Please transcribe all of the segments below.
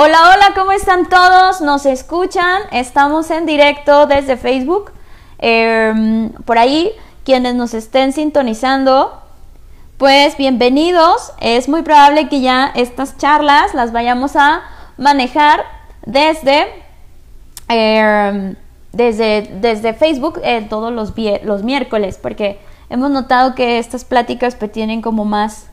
Hola, hola, ¿cómo están todos? ¿Nos escuchan? Estamos en directo desde Facebook. Em, por ahí, quienes nos estén sintonizando, pues bienvenidos. Es muy probable que ya estas charlas las vayamos a manejar desde, em, desde, desde Facebook eh, todos los, los miércoles, porque hemos notado que estas pláticas pues, tienen como más,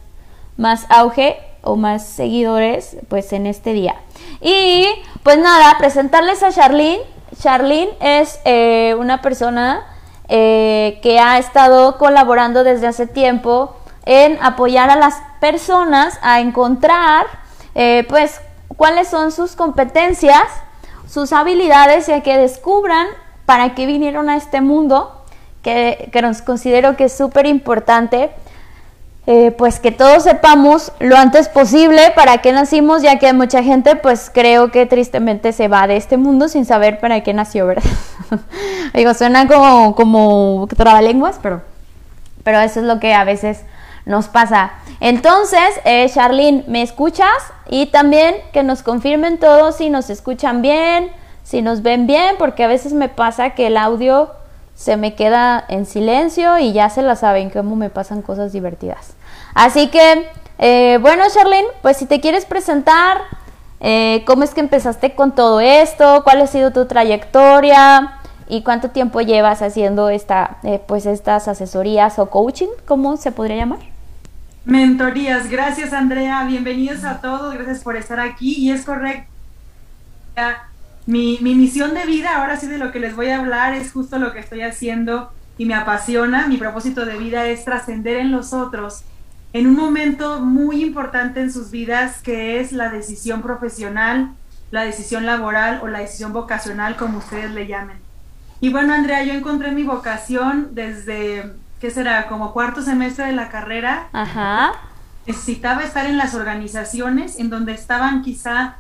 más auge o más seguidores pues en este día. Y pues nada, presentarles a Charlene. Charlene es eh, una persona eh, que ha estado colaborando desde hace tiempo en apoyar a las personas a encontrar eh, pues cuáles son sus competencias, sus habilidades y a que descubran para qué vinieron a este mundo, que, que nos considero que es súper importante eh, pues que todos sepamos lo antes posible para qué nacimos, ya que mucha gente pues creo que tristemente se va de este mundo sin saber para qué nació, ¿verdad? Digo, suena como, como trabalenguas, pero, pero eso es lo que a veces nos pasa. Entonces, eh, Charlene, ¿me escuchas? Y también que nos confirmen todos si nos escuchan bien, si nos ven bien, porque a veces me pasa que el audio se me queda en silencio y ya se la saben cómo me pasan cosas divertidas. Así que, eh, bueno, Charlene, pues si te quieres presentar, eh, cómo es que empezaste con todo esto, cuál ha sido tu trayectoria y cuánto tiempo llevas haciendo esta, eh, pues estas asesorías o coaching, ¿cómo se podría llamar? Mentorías, gracias Andrea, bienvenidos a todos, gracias por estar aquí y es correcto. Mi, mi misión de vida, ahora sí de lo que les voy a hablar, es justo lo que estoy haciendo y me apasiona. Mi propósito de vida es trascender en los otros en un momento muy importante en sus vidas que es la decisión profesional, la decisión laboral o la decisión vocacional, como ustedes le llamen. Y bueno, Andrea, yo encontré mi vocación desde, ¿qué será? Como cuarto semestre de la carrera. Ajá. Necesitaba estar en las organizaciones en donde estaban quizá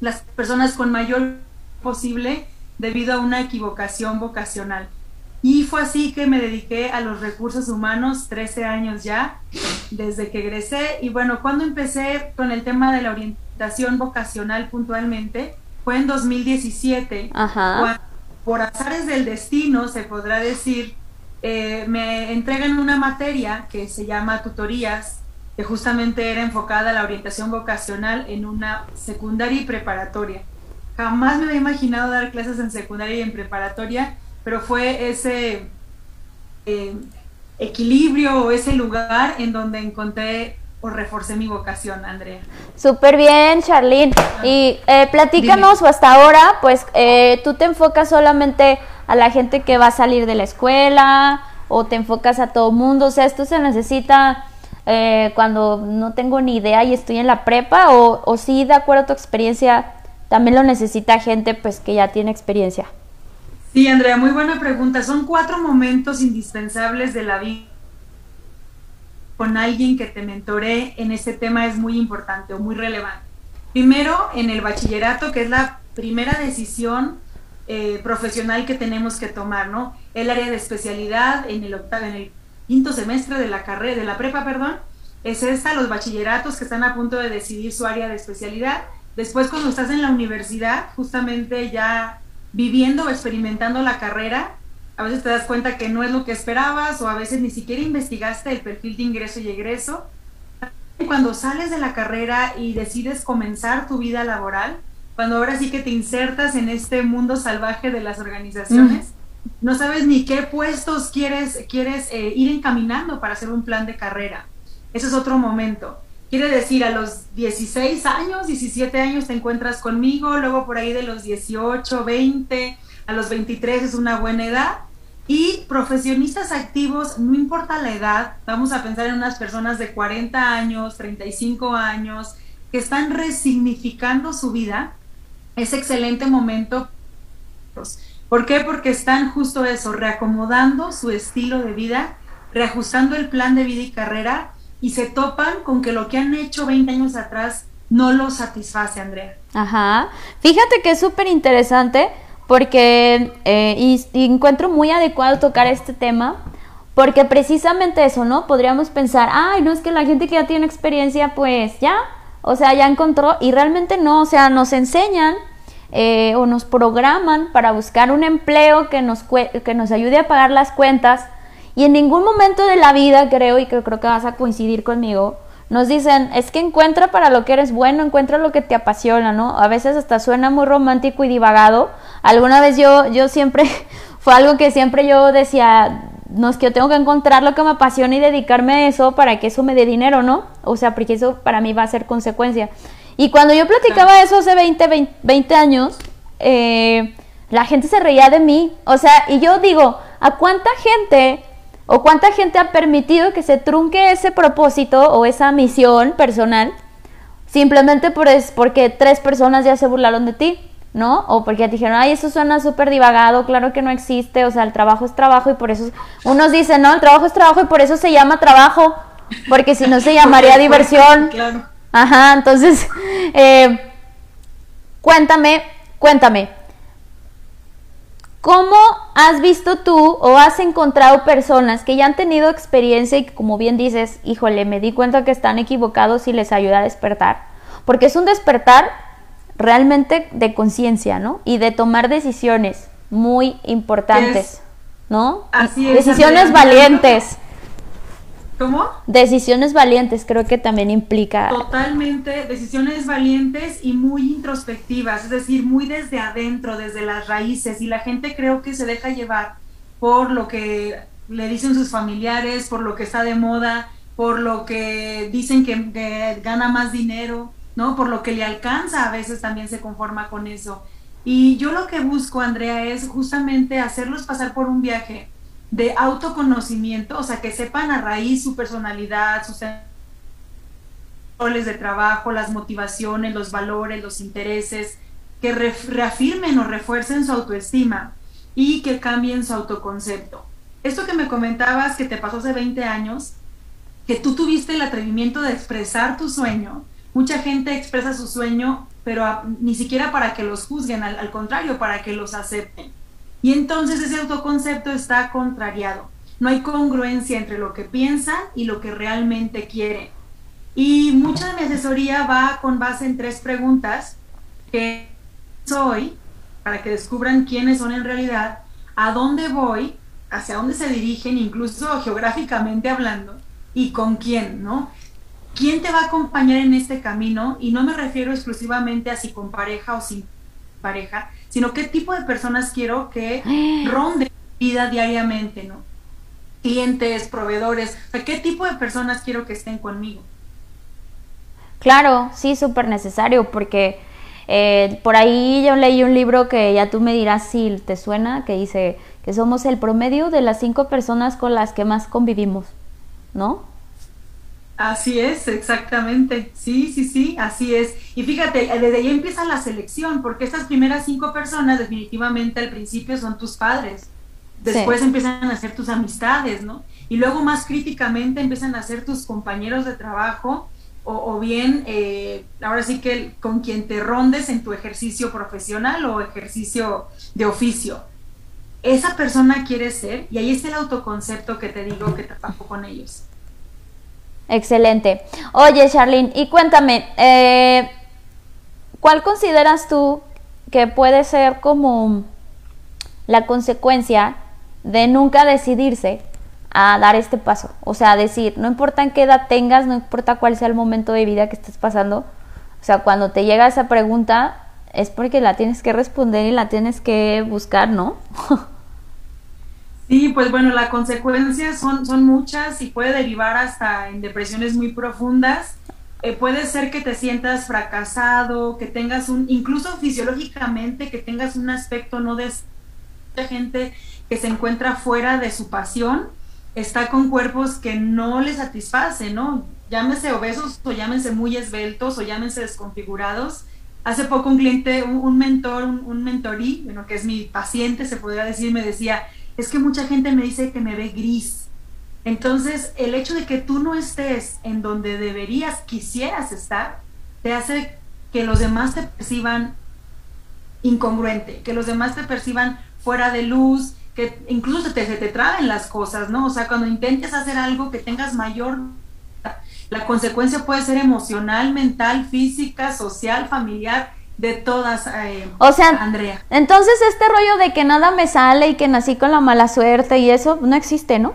las personas con mayor posible debido a una equivocación vocacional. Y fue así que me dediqué a los recursos humanos 13 años ya, desde que egresé. Y bueno, cuando empecé con el tema de la orientación vocacional puntualmente, fue en 2017. Ajá. por azares del destino, se podrá decir, eh, me entregan una materia que se llama tutorías, que justamente era enfocada a la orientación vocacional en una secundaria y preparatoria. Jamás me había imaginado dar clases en secundaria y en preparatoria pero fue ese eh, equilibrio o ese lugar en donde encontré o reforcé mi vocación, Andrea. Súper bien, Charlene. Y eh, platícanos, hasta ahora, pues eh, tú te enfocas solamente a la gente que va a salir de la escuela o te enfocas a todo mundo. O sea, esto se necesita cuando no tengo ni idea y estoy en la prepa o, o sí, de acuerdo a tu experiencia, también lo necesita gente pues que ya tiene experiencia. Sí, Andrea, muy buena pregunta. Son cuatro momentos indispensables de la vida con alguien que te mentoree en este tema es muy importante o muy relevante. Primero, en el bachillerato, que es la primera decisión eh, profesional que tenemos que tomar, ¿no? El área de especialidad en el octavo, en el quinto semestre de la carrera, de la prepa, perdón, es esta, los bachilleratos que están a punto de decidir su área de especialidad. Después, cuando estás en la universidad, justamente ya viviendo o experimentando la carrera, a veces te das cuenta que no es lo que esperabas o a veces ni siquiera investigaste el perfil de ingreso y egreso. Cuando sales de la carrera y decides comenzar tu vida laboral, cuando ahora sí que te insertas en este mundo salvaje de las organizaciones, no sabes ni qué puestos quieres, quieres eh, ir encaminando para hacer un plan de carrera. Ese es otro momento. Quiere decir, a los 16 años, 17 años te encuentras conmigo, luego por ahí de los 18, 20, a los 23 es una buena edad. Y profesionistas activos, no importa la edad, vamos a pensar en unas personas de 40 años, 35 años, que están resignificando su vida. Es excelente momento. ¿Por qué? Porque están justo eso, reacomodando su estilo de vida, reajustando el plan de vida y carrera y se topan con que lo que han hecho 20 años atrás no los satisface, Andrea. Ajá. Fíjate que es súper interesante porque eh, y, encuentro muy adecuado tocar este tema porque precisamente eso, ¿no? Podríamos pensar, ay, no es que la gente que ya tiene experiencia, pues ya, O sea, ya encontró y realmente no, o sea, nos enseñan eh, o nos programan para buscar un empleo que nos, que nos ayude a pagar las cuentas y en ningún momento de la vida creo, y que creo que vas a coincidir conmigo, nos dicen, es que encuentra para lo que eres bueno, encuentra lo que te apasiona, ¿no? A veces hasta suena muy romántico y divagado. Alguna vez yo, yo siempre, fue algo que siempre yo decía, no es que yo tengo que encontrar lo que me apasiona y dedicarme a eso para que eso me dé dinero, ¿no? O sea, porque eso para mí va a ser consecuencia. Y cuando yo platicaba eso hace 20, 20, años, eh, la gente se reía de mí. O sea, y yo digo, ¿a cuánta gente o cuánta gente ha permitido que se trunque ese propósito o esa misión personal simplemente por es, porque tres personas ya se burlaron de ti? ¿no? O porque te dijeron, ay, eso suena súper divagado, claro que no existe, o sea, el trabajo es trabajo y por eso, unos dicen, no, el trabajo es trabajo y por eso se llama trabajo, porque si no se llamaría diversión. Claro. Ajá, entonces, eh, cuéntame, cuéntame, ¿cómo has visto tú o has encontrado personas que ya han tenido experiencia y que como bien dices, híjole, me di cuenta que están equivocados y les ayuda a despertar? Porque es un despertar realmente de conciencia, ¿no? Y de tomar decisiones muy importantes, ¿no? Así es. Decisiones valientes. ¿Cómo? Decisiones valientes creo que también implica. Totalmente, decisiones valientes y muy introspectivas, es decir, muy desde adentro, desde las raíces. Y la gente creo que se deja llevar por lo que le dicen sus familiares, por lo que está de moda, por lo que dicen que, que gana más dinero, ¿no? Por lo que le alcanza, a veces también se conforma con eso. Y yo lo que busco, Andrea, es justamente hacerlos pasar por un viaje de autoconocimiento, o sea, que sepan a raíz su personalidad, sus roles de trabajo, las motivaciones, los valores, los intereses, que reafirmen o refuercen su autoestima y que cambien su autoconcepto. Esto que me comentabas que te pasó hace 20 años, que tú tuviste el atrevimiento de expresar tu sueño, mucha gente expresa su sueño, pero ni siquiera para que los juzguen, al, contrario, para que los acepten. Y entonces ese autoconcepto está contrariado. No hay congruencia entre lo que piensan y lo que realmente quieren. Y mucha de mi asesoría va con base en tres preguntas que soy, para que descubran quiénes son en realidad, a dónde voy, hacia dónde se dirigen, incluso geográficamente hablando, y con quién, ¿no? ¿quién te va a acompañar en este camino? Y no me refiero exclusivamente a si con pareja o sin pareja, sino qué tipo de personas quiero que ronde vida diariamente, ¿no? Clientes, proveedores, qué tipo de personas quiero que estén conmigo. Claro, sí, súper necesario, porque eh, por ahí yo leí un libro que ya tú me dirás si te suena, que dice que somos el promedio de las cinco personas con las que más convivimos, ¿no? Así es, exactamente. Sí, sí, sí, así es. Y fíjate, desde ahí empieza la selección, porque estas primeras cinco personas definitivamente al principio son tus padres. Después empiezan a ser tus amistades, ¿no? Y luego más críticamente empiezan a ser tus compañeros de trabajo o, bien, eh, ahora sí que con quien te rondes en tu ejercicio profesional o ejercicio de oficio. Esa persona quiere ser y ahí está el autoconcepto que te digo que trabajo con ellos. Excelente. Oye, Charlene, y cuéntame, eh, ¿cuál consideras tú que puede ser como la consecuencia de nunca decidirse a dar este paso? O sea, decir, no importa en qué edad tengas, no importa cuál sea el momento de vida que estés pasando, o sea, cuando te llega esa pregunta es porque la tienes que responder y la tienes que buscar, ¿no? Sí, pues bueno, las consecuencias son, son muchas y puede derivar hasta en depresiones muy profundas. Eh, puede ser que te sientas fracasado, que tengas un, incluso fisiológicamente, que tengas un aspecto no de gente que se encuentra fuera de su pasión, está con cuerpos que no le satisfacen, ¿no? Llámese obesos o llámense muy esbeltos o llámense desconfigurados. Hace poco un cliente, un, mentor, un, un mentorí, bueno, que es mi paciente, se podría decir, me decía, es que mucha gente me dice que me ve gris. Entonces, el hecho de que tú no estés en donde deberías, quisieras estar, te hace que los demás te perciban incongruente, que los demás te perciban fuera de luz, que incluso te, se te traben las cosas, ¿no? O sea, cuando intentes hacer algo que tengas mayor La consecuencia puede ser emocional, mental, física, social, familiar, de todas, eh, o sea, Andrea. Entonces este rollo de que nada me sale y que nací con la mala suerte y eso no existe, ¿no?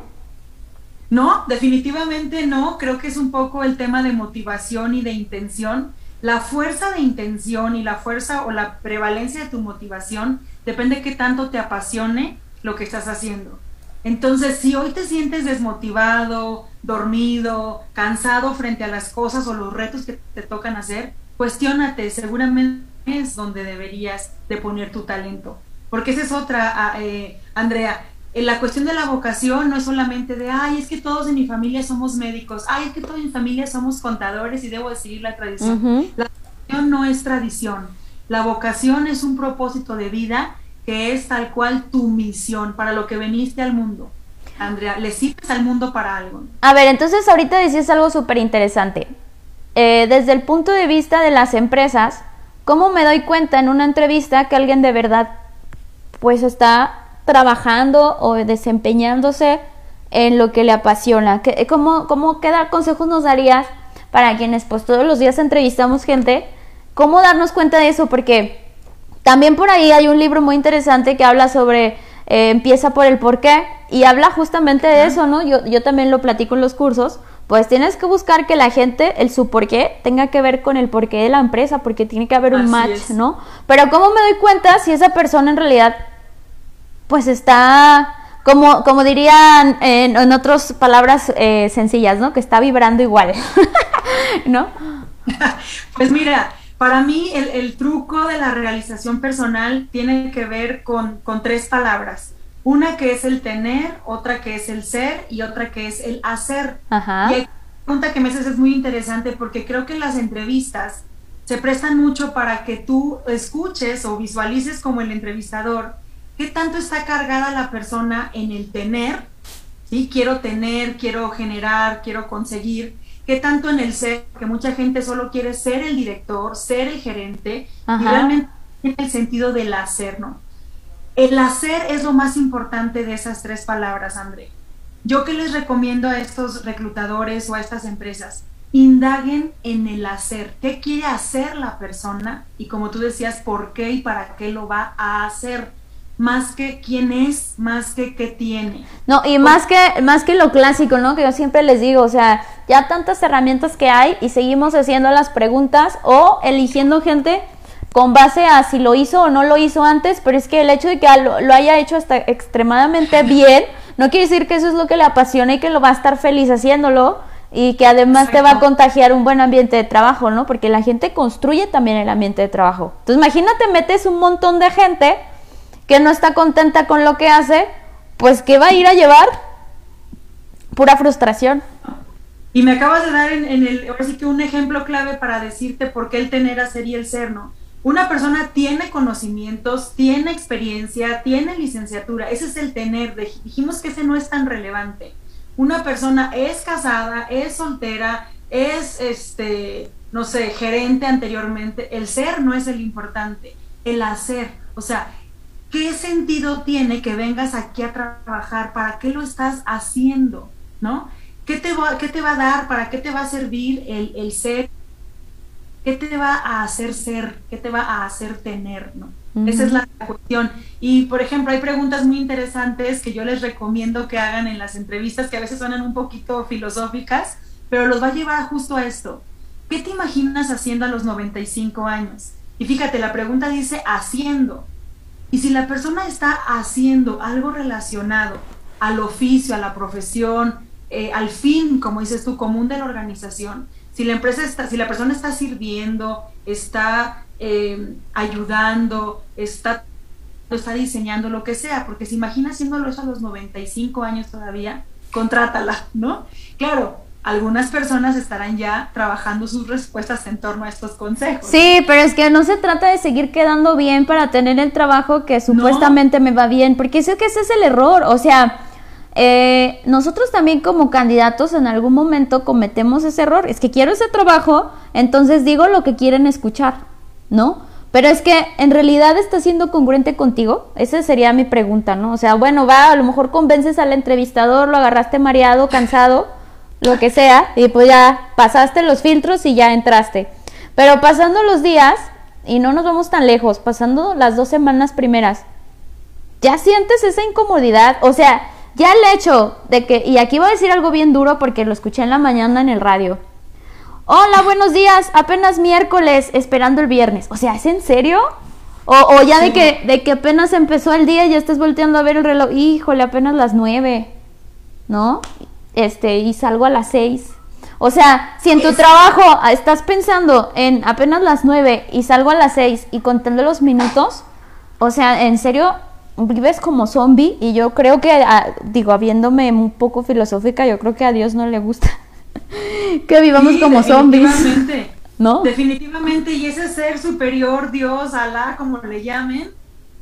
No, definitivamente no. Creo que es un poco el tema de motivación y de intención. La fuerza de intención y la fuerza o la prevalencia de tu motivación depende de qué tanto te apasione lo que estás haciendo. Entonces, si hoy te sientes desmotivado, dormido, cansado frente a las cosas o los retos que te tocan hacer, cuestiónate, seguramente es donde deberías de poner tu talento. Porque esa es otra, ah, eh, Andrea, en la cuestión de la vocación no es solamente de, ay, es que todos en mi familia somos médicos, ay, es que todos en mi familia somos contadores y debo seguir la tradición. La vocación no es tradición, la vocación es un propósito de vida que es tal cual tu misión, para lo que veniste al mundo. Andrea, le sirves al mundo para algo. A ver, entonces ahorita decías algo súper interesante. Eh, desde el punto de vista de las empresas, ¿cómo me doy cuenta en una entrevista que alguien de verdad pues está trabajando o desempeñándose en lo que le apasiona? ¿Cómo, cómo qué consejos nos darías para quienes pues todos los días entrevistamos gente? ¿Cómo darnos cuenta de eso? Porque también por ahí hay un libro muy interesante que habla sobre eh, empieza por el por qué y habla justamente de eso, ¿no? Yo, yo también lo platico en los cursos. Pues tienes que buscar que la gente, el su por qué, tenga que ver con el porqué de la empresa, porque tiene que haber un match, ¿no? Pero ¿cómo me doy cuenta si esa persona en realidad, pues está, como, como dirían en, otras palabras eh, sencillas, ¿no? Que está vibrando igual, ¿no? pues mira, para mí el, truco de la realización personal tiene que ver con, tres palabras. Una que es el tener, otra que es el ser y otra que es el hacer. Ajá. Y la pregunta que me haces es muy interesante porque creo que las entrevistas se prestan mucho para que tú escuches o visualices como el entrevistador qué tanto está cargada la persona en el tener, ¿sí? Quiero tener, quiero generar, quiero conseguir, qué tanto en el ser, que mucha gente solo quiere ser el director, ser el gerente, y realmente tiene el sentido del hacer, ¿no? El hacer es lo más importante de esas tres palabras, André. Yo que les recomiendo a estos reclutadores o a estas empresas, indaguen en el hacer, qué quiere hacer la persona y como tú decías, por qué y para qué lo va a hacer más que quién es, más que qué tiene. No, y más que más que lo clásico, ¿no? Que yo siempre les digo, o sea, ya tantas herramientas que hay y seguimos haciendo las preguntas o eligiendo gente con base a si lo hizo o no lo hizo antes, pero es que el hecho de que lo, haya hecho hasta extremadamente bien, no quiere decir que eso es lo que le apasiona y que lo va a estar feliz haciéndolo y que además te va a contagiar un buen ambiente de trabajo, ¿no? Porque la gente construye también el ambiente de trabajo. Entonces, imagínate, metes un montón de gente que no está contenta con lo que hace, pues que va a ir a llevar pura frustración. Y me acabas de dar en, el, ahora sí que un ejemplo clave para decirte por qué el tener, hacer y el ser, ¿no? Una persona tiene conocimientos, tiene experiencia, tiene licenciatura, ese es el tener, dijimos que ese no es tan relevante. Una persona es casada, es soltera, es, este, no sé, gerente anteriormente, el ser no es el importante, el hacer, o sea, ¿qué sentido tiene que vengas aquí a trabajar? ¿Para qué lo estás haciendo? ¿No? ¿Qué te va, qué te va a dar? ¿Para qué te va a servir el, ser? ¿Qué te va a hacer ser? ¿Qué te va a hacer tener? ¿no? Esa es la cuestión. Y, por ejemplo, hay preguntas muy interesantes que yo les recomiendo que hagan en las entrevistas, que a veces suenan un poquito filosóficas, pero los va a llevar justo a esto. ¿Qué te imaginas haciendo a los 95 años? Y fíjate, la pregunta dice haciendo. Y si la persona está haciendo algo relacionado al oficio, a la profesión, eh, al fin, como dices tú, común de la organización, si la empresa está, si la persona está sirviendo, está eh, ayudando, está, está diseñando lo que sea, porque se imagina haciéndolo eso a los 95 años todavía, contrátala, ¿no? Claro, algunas personas estarán ya trabajando sus respuestas en torno a estos consejos. Sí, pero es que no se trata de seguir quedando bien para tener el trabajo que supuestamente me va bien, porque es que ese es el error, o sea, eh, nosotros también como candidatos en algún momento cometemos ese error, es que quiero ese trabajo, entonces digo lo que quieren escuchar, ¿no? Pero es que en realidad está siendo congruente contigo, esa sería mi pregunta, ¿no? O sea, bueno, va, a lo mejor convences al entrevistador, lo agarraste mareado, cansado, lo que sea, y pues ya pasaste los filtros y ya entraste. Pero pasando los días, y no nos vamos tan lejos, pasando las dos semanas primeras, ya sientes esa incomodidad, o sea, ya el hecho de que, y aquí voy a decir algo bien duro porque lo escuché en la mañana en el radio. Hola, buenos días, apenas miércoles, esperando el viernes. O sea, ¿es en serio? O, ya de, que, de que apenas empezó el día y ya estás volteando a ver el reloj. Híjole, apenas las nueve, ¿no? Este, y salgo a las seis. O sea, si en tu trabajo estás pensando en apenas las nueve y salgo a las seis y contando los minutos, o sea, en serio, vives como zombie y yo creo que, ah, digo, habiéndome un poco filosófica, yo creo que a Dios no le gusta que vivamos como zombies. ¿No? Definitivamente, y ese ser superior, Dios, Alá, como le llamen,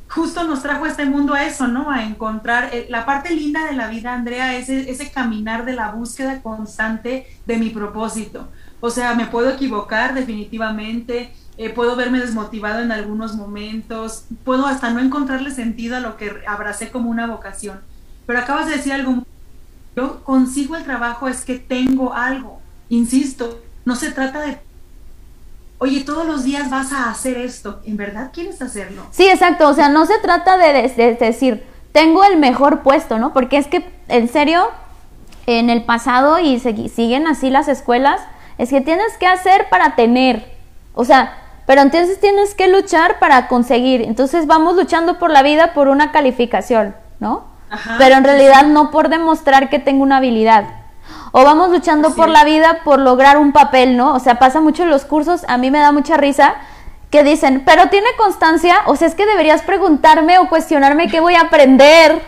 justo nos trajo a este mundo a eso, ¿no? A encontrar eh, la parte linda de la vida, Andrea, ese, ese caminar de la búsqueda constante de mi propósito. O sea, me puedo equivocar definitivamente, eh, puedo verme desmotivado en algunos momentos, puedo hasta no encontrarle sentido a lo que abracé como una vocación. Pero acabas de decir algo, yo consigo el trabajo es que tengo algo, insisto, no se trata de, oye, todos los días vas a hacer esto, ¿en verdad quieres hacerlo? Sí, exacto, o sea, no se trata de, de decir, tengo el mejor puesto, ¿no? Porque es que, en serio, en el pasado y siguen así las escuelas, es que tienes que hacer para tener. O sea, pero entonces tienes que luchar para conseguir. Entonces vamos luchando por la vida por una calificación, ¿no? pero en realidad no por demostrar que tengo una habilidad. O vamos luchando por la vida por lograr un papel, ¿no? O sea, pasa mucho en los cursos, a mí me da mucha risa que dicen, pero tiene constancia, o sea, es que deberías preguntarme o cuestionarme qué voy a aprender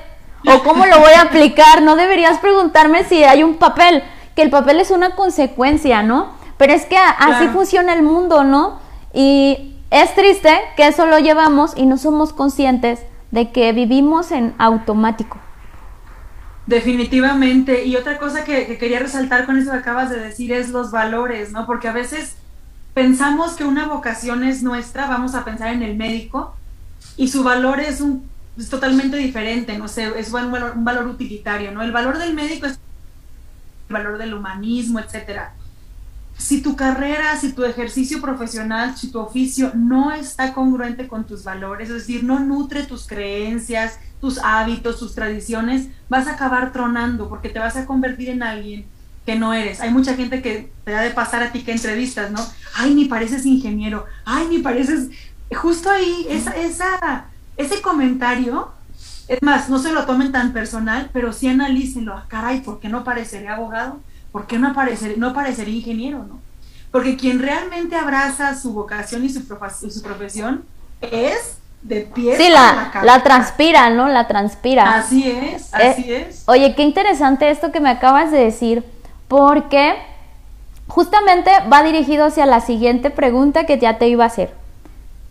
o cómo lo voy a aplicar, no deberías preguntarme si hay un papel, que el papel es una consecuencia, ¿no? Pero es que así funciona el mundo, ¿no? Y es triste que eso lo llevamos y no somos conscientes de que vivimos en automático. Definitivamente. Y otra cosa que, quería resaltar con eso que acabas de decir es los valores, ¿no? Porque a veces pensamos que una vocación es nuestra, vamos a pensar en el médico, y su valor es, un, es totalmente diferente, no sé, es valor, un valor utilitario, ¿no? El valor del médico es el valor del humanismo, etcétera si tu carrera, si tu ejercicio profesional, si tu oficio no está congruente con tus valores, es decir, no nutre tus creencias, tus hábitos, tus tradiciones, vas a acabar tronando porque te vas a convertir en alguien que no eres. Hay mucha gente que te da de pasar a ti que entrevistas, ¿no? Ay, ni pareces ingeniero, ay, ni pareces... Justo ahí, esa, ese comentario, es más, no se lo tomen tan personal, pero sí analícenlo. Ah, caray, ¿por qué no pareceré abogado? ¿Por qué no aparecer, no parecer ingeniero, no? Porque quien realmente abraza su vocación y su, su profesión es de pie. Sí, la, la, transpira, ¿no? La transpira. Así es, eh, así es. Oye, qué interesante esto que me acabas de decir, porque justamente va dirigido hacia la siguiente pregunta que ya te iba a hacer.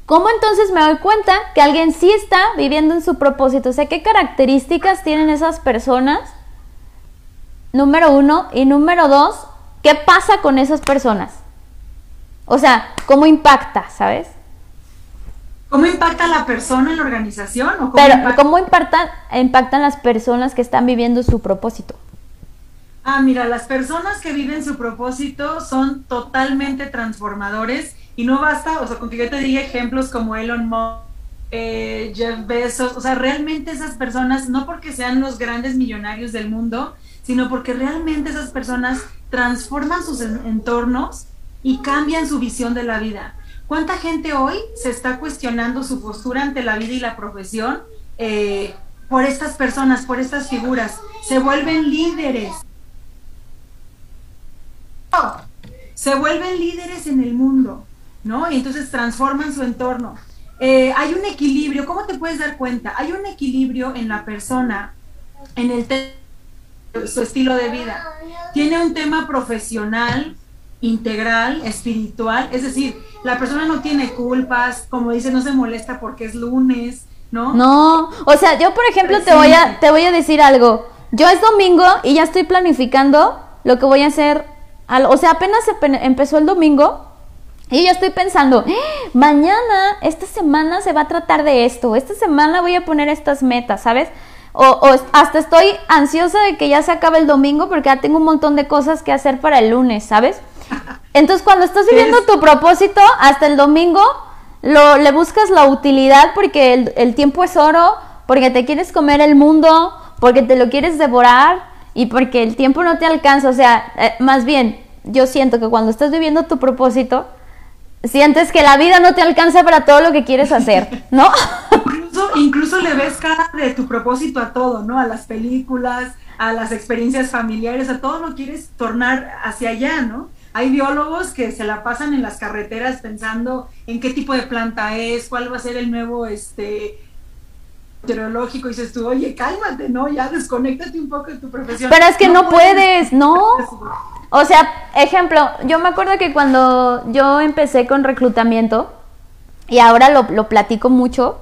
¿Cómo entonces me doy cuenta que alguien sí está viviendo en su propósito? O sea, ¿qué características tienen esas personas número uno. Y número dos, ¿qué pasa con esas personas? O sea, ¿cómo impacta, sabes? ¿Cómo impacta la persona en la organización? ¿O cómo Pero, ¿cómo impactan, impactan las personas que están viviendo su propósito? Ah, mira, las personas que viven su propósito son totalmente transformadores y no basta, o sea, con que yo te diga ejemplos como Elon Musk, eh, Jeff Bezos, o sea, realmente esas personas, no porque sean los grandes millonarios del mundo, sino porque realmente esas personas transforman sus entornos y cambian su visión de la vida. ¿Cuánta gente hoy se está cuestionando su postura ante la vida y la profesión eh, por estas personas, por estas figuras? Se vuelven líderes. Se vuelven líderes en el mundo, ¿no? Y entonces transforman su entorno. Eh, hay un equilibrio, ¿cómo te puedes dar cuenta? Hay un equilibrio en la persona, en el su estilo de vida. Tiene un tema profesional, integral, espiritual, es decir, la persona no tiene culpas, como dice, no se molesta porque es lunes, ¿no? No, o sea, yo por ejemplo te voy a te voy a decir algo. Yo es domingo y ya estoy planificando lo que voy a hacer. o sea, apenas empezó el domingo y ya estoy pensando, ¡Ah! mañana, esta semana se va a tratar de esto, esta semana voy a poner estas metas, ¿sabes? O, hasta estoy ansiosa de que ya se acabe el domingo porque ya tengo un montón de cosas que hacer para el lunes, ¿sabes? Entonces cuando estás viviendo tu propósito hasta el domingo, lo, le buscas la utilidad porque el, tiempo es oro, porque te quieres comer el mundo, porque te lo quieres devorar y porque el tiempo no te alcanza. O sea, eh, más bien, yo siento que cuando estás viviendo tu propósito, sientes que la vida no te alcanza para todo lo que quieres hacer, ¿no? incluso, le ves cara de tu propósito a todo, ¿no? A las películas, a las experiencias familiares, a todo lo quieres tornar hacia allá, ¿no? Hay biólogos que se la pasan en las carreteras pensando en qué tipo de planta es, cuál va a ser el nuevo este meteorológico y dices tú, oye, cálmate, ¿no? Ya desconéctate un poco de tu profesión. Pero es que no, puedes, ¿no? O sea, ejemplo, yo me acuerdo que cuando yo empecé con reclutamiento, y ahora lo, lo platico mucho,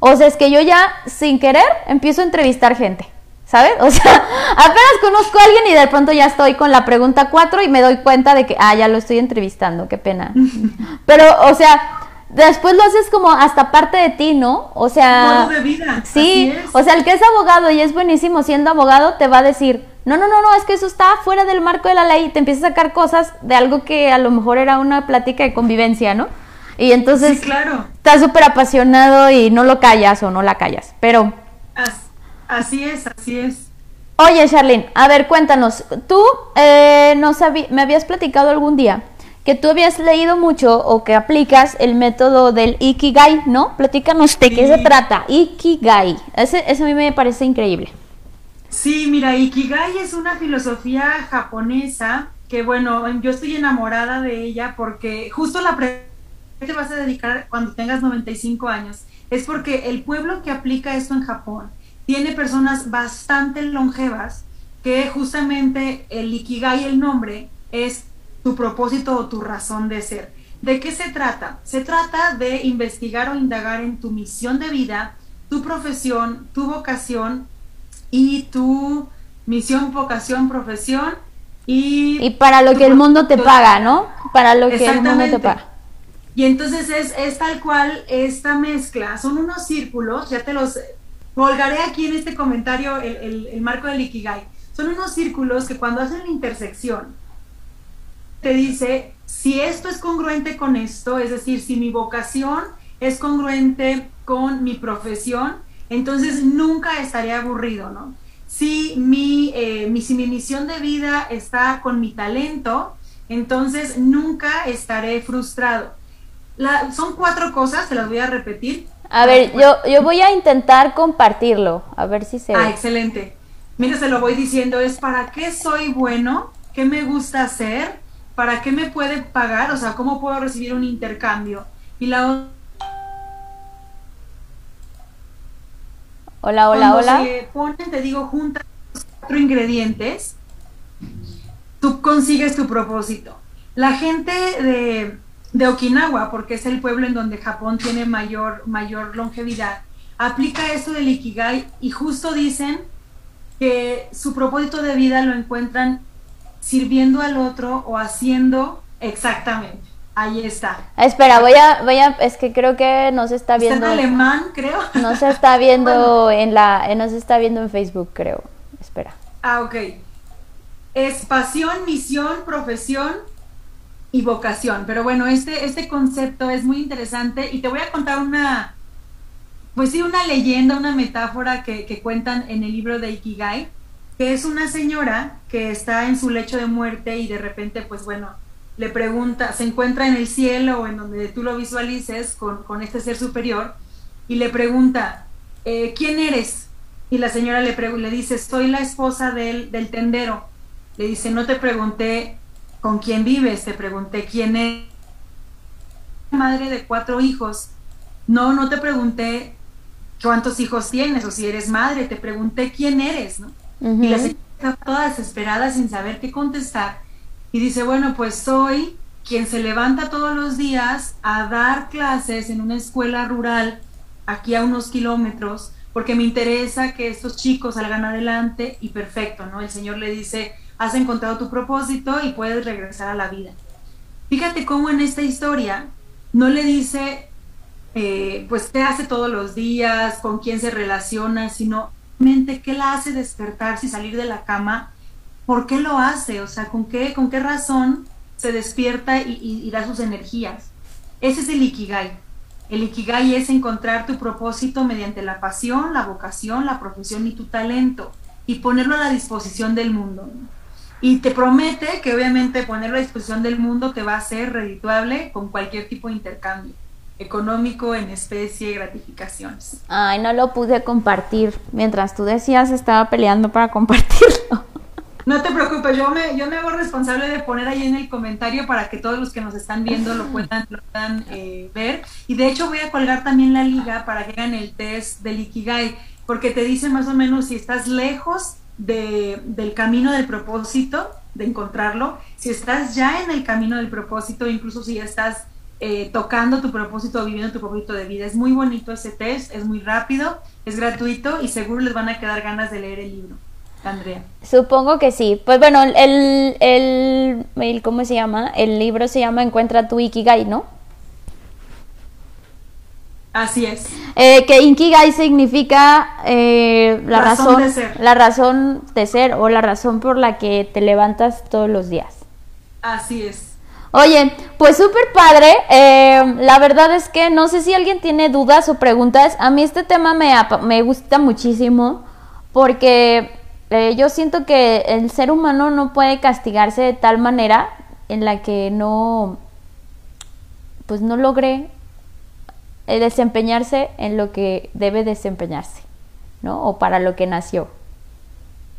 o sea, es que yo ya sin querer empiezo a entrevistar gente. ¿sabes? O sea, apenas conozco a alguien y de pronto ya estoy con la pregunta 4 y me doy cuenta de que, ah, ya lo estoy entrevistando, qué pena. Pero, o sea, después lo haces como hasta parte de ti, ¿no? O sea, de vida. Sí, o sea, el que es abogado y es buenísimo siendo abogado te va a decir, no, no, no, no, es que eso está fuera del marco de la ley y te empieza a sacar cosas de algo que a lo mejor era una plática de convivencia, ¿no? Y entonces, sí, claro. estás súper apasionado y no lo callas o no la callas, pero... Así es, así es. Oye, Charlene, a ver, cuéntanos, tú eh, me habías platicado algún día que tú habías leído mucho o que aplicas el método del Ikigai, ¿no? Platícanos de qué se trata, Ikigai. Ese, eso a mí me parece increíble. Sí, mira, Ikigai es una filosofía japonesa que, bueno, yo estoy enamorada de ella porque justo la pregunta te vas a dedicar cuando tengas 95 años es porque el pueblo que aplica esto en Japón tiene personas bastante longevas que justamente el Ikigai, el nombre, es tu propósito o tu razón de ser. ¿De qué se trata? Se trata de investigar o indagar en tu misión de vida, tu profesión, tu vocación y tu misión, vocación, profesión y... Y para lo que el mundo te paga, ¿no? Para lo que el mundo te paga. Y entonces es, es tal cual esta mezcla. Son unos círculos, ya te los colgaré aquí en este comentario el, marco del Ikigai. Son unos círculos que cuando hacen la intersección, te dice si esto es congruente con esto, es decir, si mi vocación es congruente con mi profesión, entonces nunca estaré aburrido, ¿no? Si eh, mi, si mi misión de vida está con mi talento, entonces nunca estaré frustrado. Son cuatro cosas, te las voy a repetir. A ver, yo, yo voy a intentar compartirlo, a ver si se Ah, excelente. Mira, se lo voy diciendo, es para qué soy bueno, qué me gusta hacer, para qué me puede pagar, o sea, cómo puedo recibir un intercambio. Y la otra... Hola, hola, hola. Se ponen, te digo, juntas cuatro ingredientes, tú consigues tu propósito. La gente de de Okinawa, porque es el pueblo en donde Japón tiene mayor, mayor longevidad, aplica eso del Ikigai y justo dicen que su propósito de vida lo encuentran sirviendo al otro o haciendo exactamente. Ahí está. Espera, voy a, voy a, es que creo que no se está viendo. en alemán, creo. No se está viendo en la, no se está viendo en Facebook, creo. Espera. Ah, ok. Es pasión, misión, profesión, y vocación. Pero bueno, este, este concepto es muy interesante y te voy a contar una, pues sí, una leyenda, una metáfora que, cuentan en el libro de Ikigai, que es una señora que está en su lecho de muerte y de repente, pues bueno, le pregunta, se encuentra en el cielo o en donde tú lo visualices con, con este ser superior y le pregunta, eh, ¿quién eres? Y la señora le, le dice, soy la esposa del, del tendero. Le dice, no te pregunté ¿Con quién vives? Te pregunté quién es. Madre de cuatro hijos. No, no te pregunté cuántos hijos tienes o si eres madre, te pregunté quién eres, ¿no? Y la señora está toda desesperada sin saber qué contestar. Y dice, bueno, pues soy quien se levanta todos los días a dar clases en una escuela rural aquí a unos kilómetros, porque me interesa que estos chicos salgan adelante y perfecto, ¿no? El Señor le dice, has encontrado tu propósito y puedes regresar a la vida. Fíjate cómo en esta historia no le dice, eh, pues, qué hace todos los días, con quién se relaciona, sino qué la hace despertarse y salir de la cama, por qué lo hace, o sea, con qué, con qué razón se despierta y, da sus energías. Ese es el Ikigai. El Ikigai es encontrar tu propósito mediante la pasión, la vocación, la profesión y tu talento y ponerlo a la disposición del mundo. Y te promete que obviamente ponerlo a disposición del mundo te va a ser redituable con cualquier tipo de intercambio económico en especie, gratificaciones. Ay, no lo pude compartir. Mientras tú decías, estaba peleando para compartirlo. No te preocupes, yo me, yo me hago responsable de poner ahí en el comentario para que todos los que nos están viendo lo puedan, lo puedan eh, ver. Y de hecho voy a colgar también la liga para que hagan el test del Ikigai, porque te dice más o menos si estás lejos de, del camino del propósito, de encontrarlo, si estás ya en el camino del propósito, incluso si ya estás eh, tocando tu propósito, viviendo tu propósito de vida. Es muy bonito ese test, es muy rápido, es gratuito y seguro les van a quedar ganas de leer el libro. Andrea. Supongo que sí. Pues bueno, el, el, el ¿cómo se llama? El libro se llama Encuentra tu Ikigai, ¿no? Así es. Eh, que Ikigai significa eh, la razón, la razón de ser o la razón por la que te levantas todos los días. Así es. Oye, pues súper padre. Eh, la verdad es que no sé si alguien tiene dudas o preguntas. A mí este tema me, me gusta muchísimo porque yo siento que el ser humano no puede castigarse de tal manera en la que no, pues no logre eh, desempeñarse en lo que debe desempeñarse, ¿no? O para lo que nació.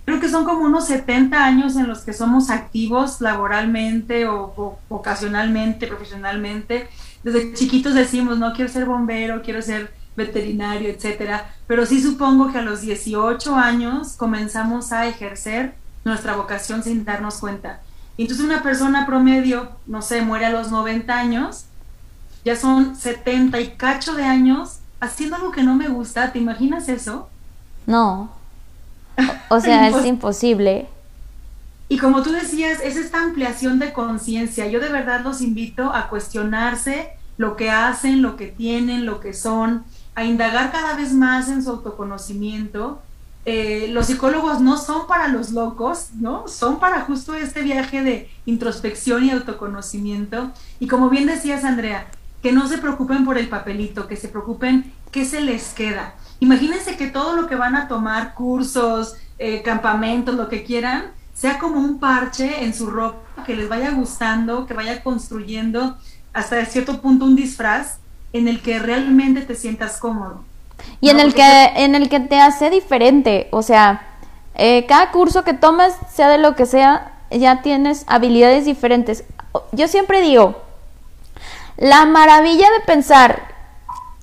Creo que son como unos 70 años en los que somos activos laboralmente o, ocasionalmente, profesionalmente. Desde chiquitos decimos, no quiero ser bombero, quiero ser veterinario, etcétera. Pero sí supongo que a los 18 años comenzamos a ejercer nuestra vocación sin darnos cuenta. entonces una persona promedio, no sé, muere a los 90 años ya son 70 y cacho de años haciendo algo que no me gusta. ¿Te imaginas eso? No. O sea, es imposible. Y como tú decías, es esta ampliación de conciencia. Yo de verdad los invito a cuestionarse lo que hacen, lo que tienen, lo que son, a indagar cada vez más en su autoconocimiento. Eh, los psicólogos no son para los locos, ¿no? Son para justo este viaje de introspección y autoconocimiento. Y como bien decías, Andrea, que no se preocupen por el papelito, que se preocupen qué se les queda. Imagínense que todo lo que van a tomar, cursos, eh, campamentos, lo que quieran, sea como un parche en su ropa, que les vaya gustando, que vaya construyendo hasta cierto punto un disfraz en el que realmente te sientas cómodo. Y en, el que, en el que te hace diferente, o sea, eh, cada curso que tomes, sea de lo que sea, ya tienes habilidades diferentes. Yo siempre digo, la maravilla de pensar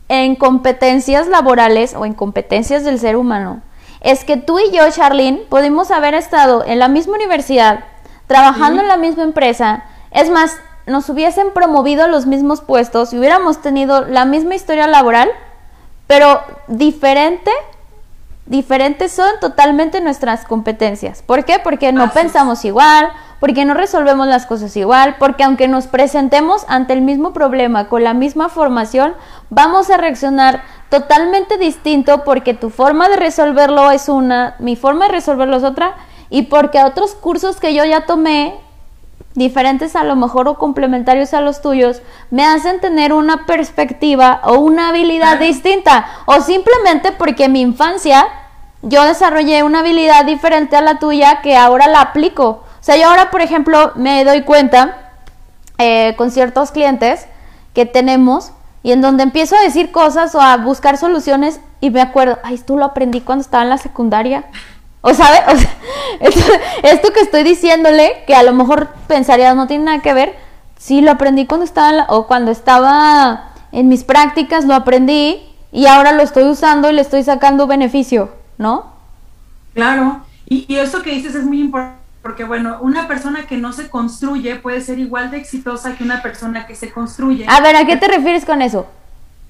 en competencias laborales o en competencias del ser humano es que tú y yo, Charlene, podemos haber estado en la misma universidad, trabajando en la misma empresa. Es más, nos hubiesen promovido a los mismos puestos y hubiéramos tenido la misma historia laboral, pero diferente diferentes son totalmente nuestras competencias. ¿Por qué? Porque no pensamos igual, porque no resolvemos las cosas igual, porque aunque nos presentemos ante el mismo problema con la misma formación, vamos a reaccionar totalmente distinto porque tu forma de resolverlo es una, mi forma de resolverlo es otra, y porque otros cursos que yo ya tomé, diferentes a lo mejor o complementarios a los tuyos, me hacen tener una perspectiva o una habilidad distinta, o simplemente porque en mi infancia yo desarrollé una habilidad diferente a la tuya que ahora la aplico. O sea, yo ahora, por ejemplo, me doy cuenta eh, con ciertos clientes que tenemos y en donde empiezo a decir cosas o a buscar soluciones y me acuerdo, ay, esto lo aprendí cuando estaba en la secundaria. O, ¿sabe? o sea, esto, que estoy diciéndole, que a lo mejor pensaría no tiene nada que ver, sí lo aprendí cuando estaba en o cuando estaba en mis prácticas, lo aprendí y ahora lo estoy usando y le estoy sacando beneficio, ¿no? Claro, y, y esto que dices es muy importante porque bueno, una persona que no se construye puede ser igual de exitosa que una persona que se construye. A ver, ¿a qué te refieres con eso?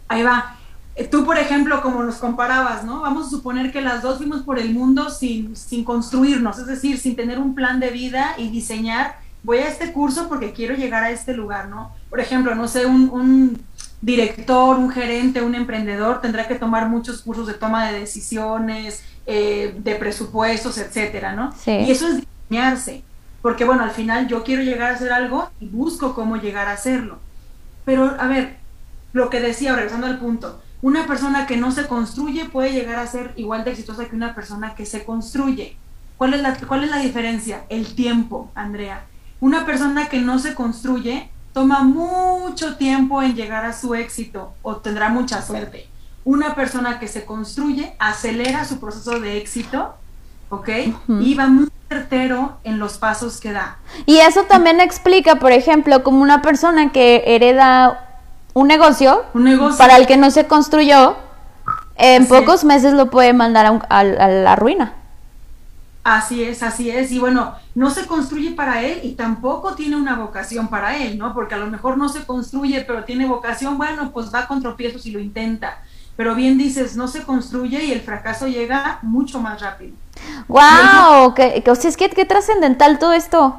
Ahí va. Eh, tú, por ejemplo, como nos comparabas, ¿no? Vamos a suponer que las dos fuimos por el mundo sin, sin construirnos, es decir, sin tener un plan de vida y diseñar, voy a este curso porque quiero llegar a este lugar, ¿no? Por ejemplo, no sé, un, un director, un gerente, un emprendedor tendrá que tomar muchos cursos de toma de decisiones, eh, de presupuestos, etcétera, ¿no? Y eso es porque bueno, al final yo quiero llegar a hacer algo y busco cómo llegar a hacerlo. Pero, a ver, lo que decía, regresando al punto, una persona que no se construye puede llegar a ser igual de exitosa que una persona que se construye. ¿Cuál es la, cuál es la diferencia? El tiempo, Andrea. Una persona que no se construye toma mucho tiempo en llegar a su éxito o tendrá mucha suerte. Una persona que se construye acelera su proceso de éxito, ¿ok? Y va muy certero en los pasos que da. Y eso también explica, por ejemplo, como una persona que hereda un negocio, para el que no se construyó, en pocos meses lo puede mandar a la ruina. Así es, así es. Y bueno, no se construye para él y tampoco tiene una vocación para él, ¿no? Porque a lo mejor no se construye, pero tiene vocación, bueno, pues va con tropiezos y lo intenta. Pero bien dices, no se construye y el fracaso llega mucho más rápido. ¡Wow! Que, o sea, es que qué trascendental todo esto.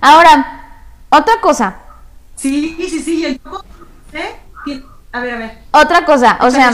Ahora, otra cosa. Sí, sí, sí. El... ¿eh? A ver, a ver. Otra cosa, o sea,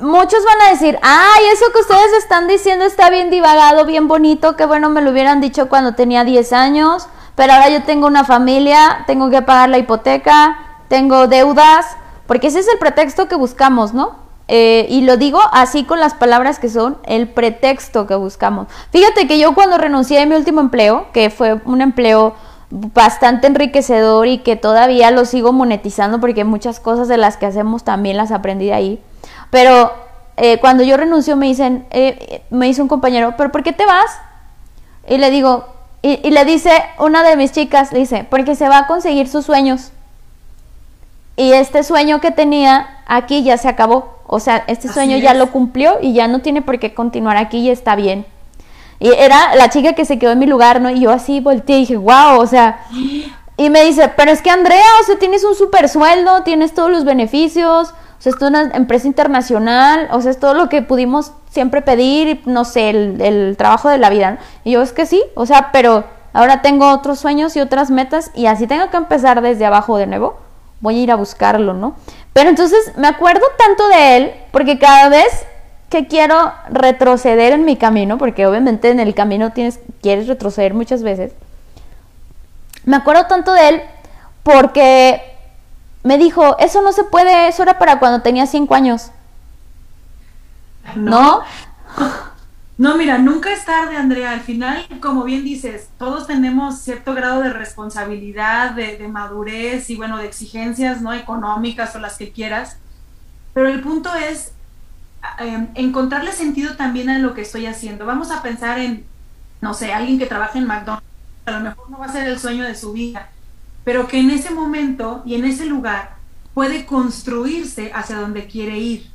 muchos van a decir, ay, eso que ustedes están diciendo está bien divagado, bien bonito, qué bueno me lo hubieran dicho cuando tenía 10 años, pero ahora yo tengo una familia, tengo que pagar la hipoteca, tengo deudas, porque ese es el pretexto que buscamos, ¿no? Eh, y lo digo así con las palabras que son el pretexto que buscamos. Fíjate que yo cuando renuncié a mi último empleo, que fue un empleo bastante enriquecedor y que todavía lo sigo monetizando porque muchas cosas de las que hacemos también las aprendí de ahí pero eh, cuando yo renuncio me dicen, eh, me dice un compañero, ¿pero por qué te vas? Y le digo, y, le dice una de mis chicas, le dice, porque se va a conseguir sus sueños. Y este sueño que tenía aquí ya se acabó. O sea, este sueño ya lo cumplió y ya no tiene por qué continuar aquí y está bien. Y era la chica que se quedó en mi lugar, ¿no? Y yo así volteé y dije, wow, o sea. Y me dice, pero es que Andrea, o sea, tienes un super sueldo, tienes todos los beneficios, sea, es una empresa internacional, o sea, es todo lo que pudimos siempre pedir, no sé, el, trabajo de la vida. Y yo es que sí, o sea, pero ahora tengo otros sueños y otras metas y así tengo que empezar desde abajo de nuevo, voy a ir a buscarlo, ¿no? Pero entonces me acuerdo tanto de él, porque cada vez que quiero retroceder en mi camino, porque obviamente en el camino tienes, quieres retroceder muchas veces, me acuerdo tanto de él porque me dijo, eso no se puede, eso era para cuando tenía cinco años. ¿No? ¿No? mira, nunca es tarde, Andrea. Al final, como bien dices, todos tenemos cierto grado de responsabilidad, de, madurez y, bueno, de exigencias, ¿no? Económicas o las que quieras. Pero el punto es em, encontrarle sentido también a lo que estoy haciendo. Vamos a pensar en, no sé, alguien que trabaja en McDonald's. A lo mejor no va a ser el sueño de su vida pero que en ese momento y en ese lugar puede construirse hacia donde quiere ir.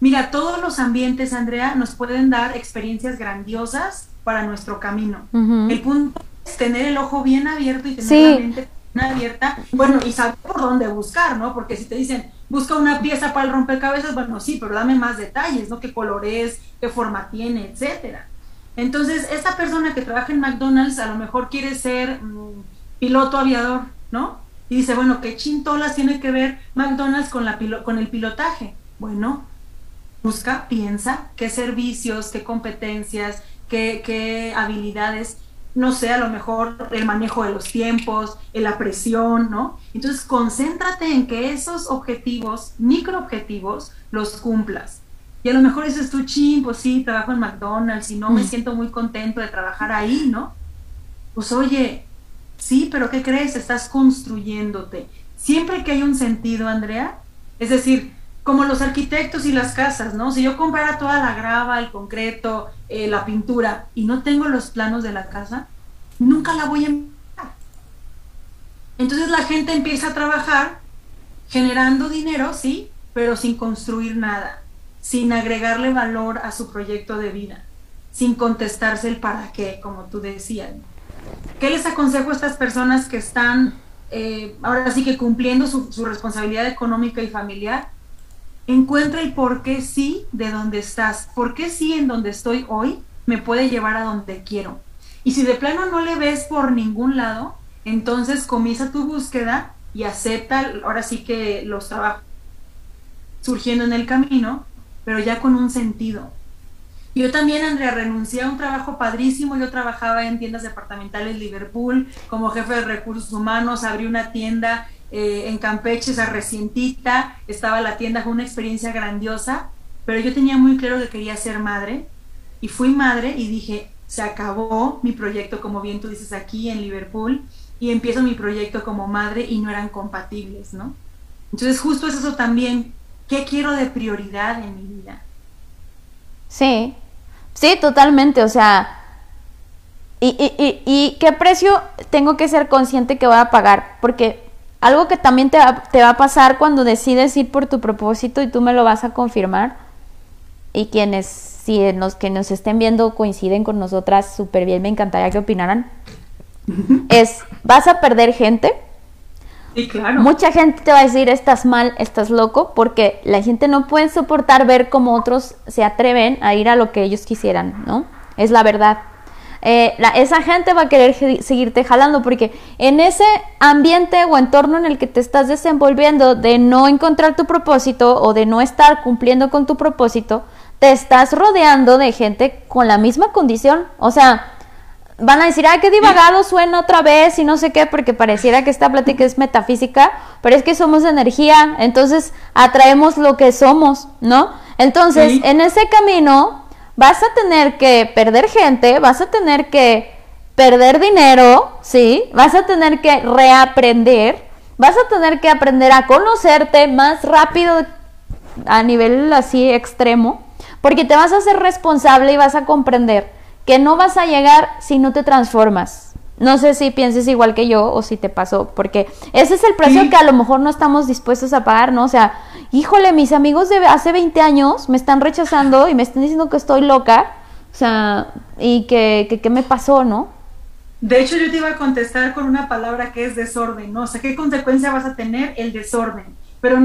Mira, todos los ambientes, Andrea, nos pueden dar experiencias grandiosas para nuestro camino. El punto es tener el ojo bien abierto y tener la mente bien abierta, bueno, y saber por dónde buscar, ¿no? Porque si te dicen, busca una pieza para el rompecabezas, bueno, sí, pero dame más detalles, ¿no? ¿Qué color es, qué forma tiene, etcétera? Entonces, esta persona que trabaja en McDonald's a lo mejor quiere ser mm, piloto aviador, ¿no? Y dice, bueno, ¿qué chintolas tiene que ver McDonald's con, la con el pilotaje? Bueno, busca, piensa qué servicios, qué competencias, qué, qué habilidades, no sé, a lo mejor el manejo de los tiempos, la presión, ¿no? Entonces, concéntrate en que esos objetivos, microobjetivos, los cumplas. Y a lo mejor dices tú, ching, pues sí, trabajo en McDonald's y no me mm. siento muy contento de trabajar ahí, ¿no? Pues oye, Sí, pero ¿qué crees? Estás construyéndote. Siempre que hay un sentido, Andrea, es decir, como los arquitectos y las casas, ¿no? Si yo comprara toda la grava, el concreto, eh, la pintura y no tengo los planos de la casa, nunca la voy a empezar. Entonces la gente empieza a trabajar generando dinero, sí, pero sin construir nada, sin agregarle valor a su proyecto de vida, sin contestarse el para qué, como tú decías. ¿Qué les aconsejo a estas personas que están eh, ahora sí que cumpliendo su, responsabilidad económica y familiar? Encuentra el por qué sí de donde estás, por qué sí en donde estoy hoy me puede llevar a donde quiero. Y si de plano no le ves por ningún lado, entonces comienza tu búsqueda y acepta ahora sí que los trabajos surgiendo en el camino, pero ya con un sentido. Yo también, Andrea, renuncié a un trabajo padrísimo. Yo trabajaba en tiendas departamentales Liverpool como jefe de recursos humanos, abrí una tienda eh, en Campeche, esa recientita, estaba la tienda, con una experiencia grandiosa, pero yo tenía muy claro que quería ser madre y fui madre y dije, se acabó mi proyecto, como bien tú dices aquí en Liverpool, y empiezo mi proyecto como madre y no eran compatibles, ¿no? Entonces justo es eso también, ¿qué quiero de prioridad en mi vida? Sí, sí, totalmente, o sea, y, y, y, qué precio tengo que ser consciente que voy a pagar, porque algo que también te va, te va a pasar cuando decides ir por tu propósito y tú me lo vas a confirmar, y quienes, si los que nos estén viendo coinciden con nosotras, súper bien, me encantaría que opinaran, es, vas a perder gente, claro. Mucha gente te va a decir, estás mal, estás loco, porque la gente no puede soportar ver cómo otros se atreven a ir a lo que ellos quisieran, ¿no? Es la verdad. Eh, esa gente va a querer seguirte jalando porque en ese ambiente o entorno en el que te estás desenvolviendo de no encontrar tu propósito o de no estar cumpliendo con tu propósito, te estás rodeando de gente con la misma condición. O sea, van a decir, ay, qué divagado suena otra vez y no sé qué, porque pareciera que esta plática es metafísica, pero es que somos energía, entonces atraemos lo que somos, ¿no? Entonces, en ese camino vas a tener que perder gente, vas a tener que perder dinero, ¿sí? Vas a tener que reaprender, vas a tener que aprender a conocerte más rápido a nivel así extremo, porque te vas a ser responsable y vas a comprender que no vas a llegar si no te transformas. No sé si pienses igual que yo o si te pasó, porque ese es el precio que a lo mejor no estamos dispuestos a pagar, ¿no? O sea, híjole, mis amigos de hace 20 años me están rechazando y me están diciendo que estoy loca, o sea, y que, que, me pasó, ¿no? De hecho, yo te iba a contestar con una palabra que es desorden, ¿no? O sea, ¿qué consecuencia vas a tener el desorden? Pero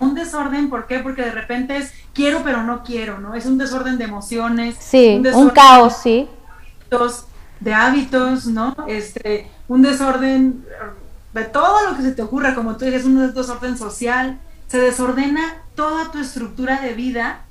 un desorden, ¿por qué? Porque de repente es quiero pero no quiero, ¿no? Es un desorden de emociones. Sí, un, caos, sí. De hábitos, ¿no? Este, un desorden de todo lo que se te ocurra, como tú dices, un desorden social. Se desordena toda tu estructura de vida,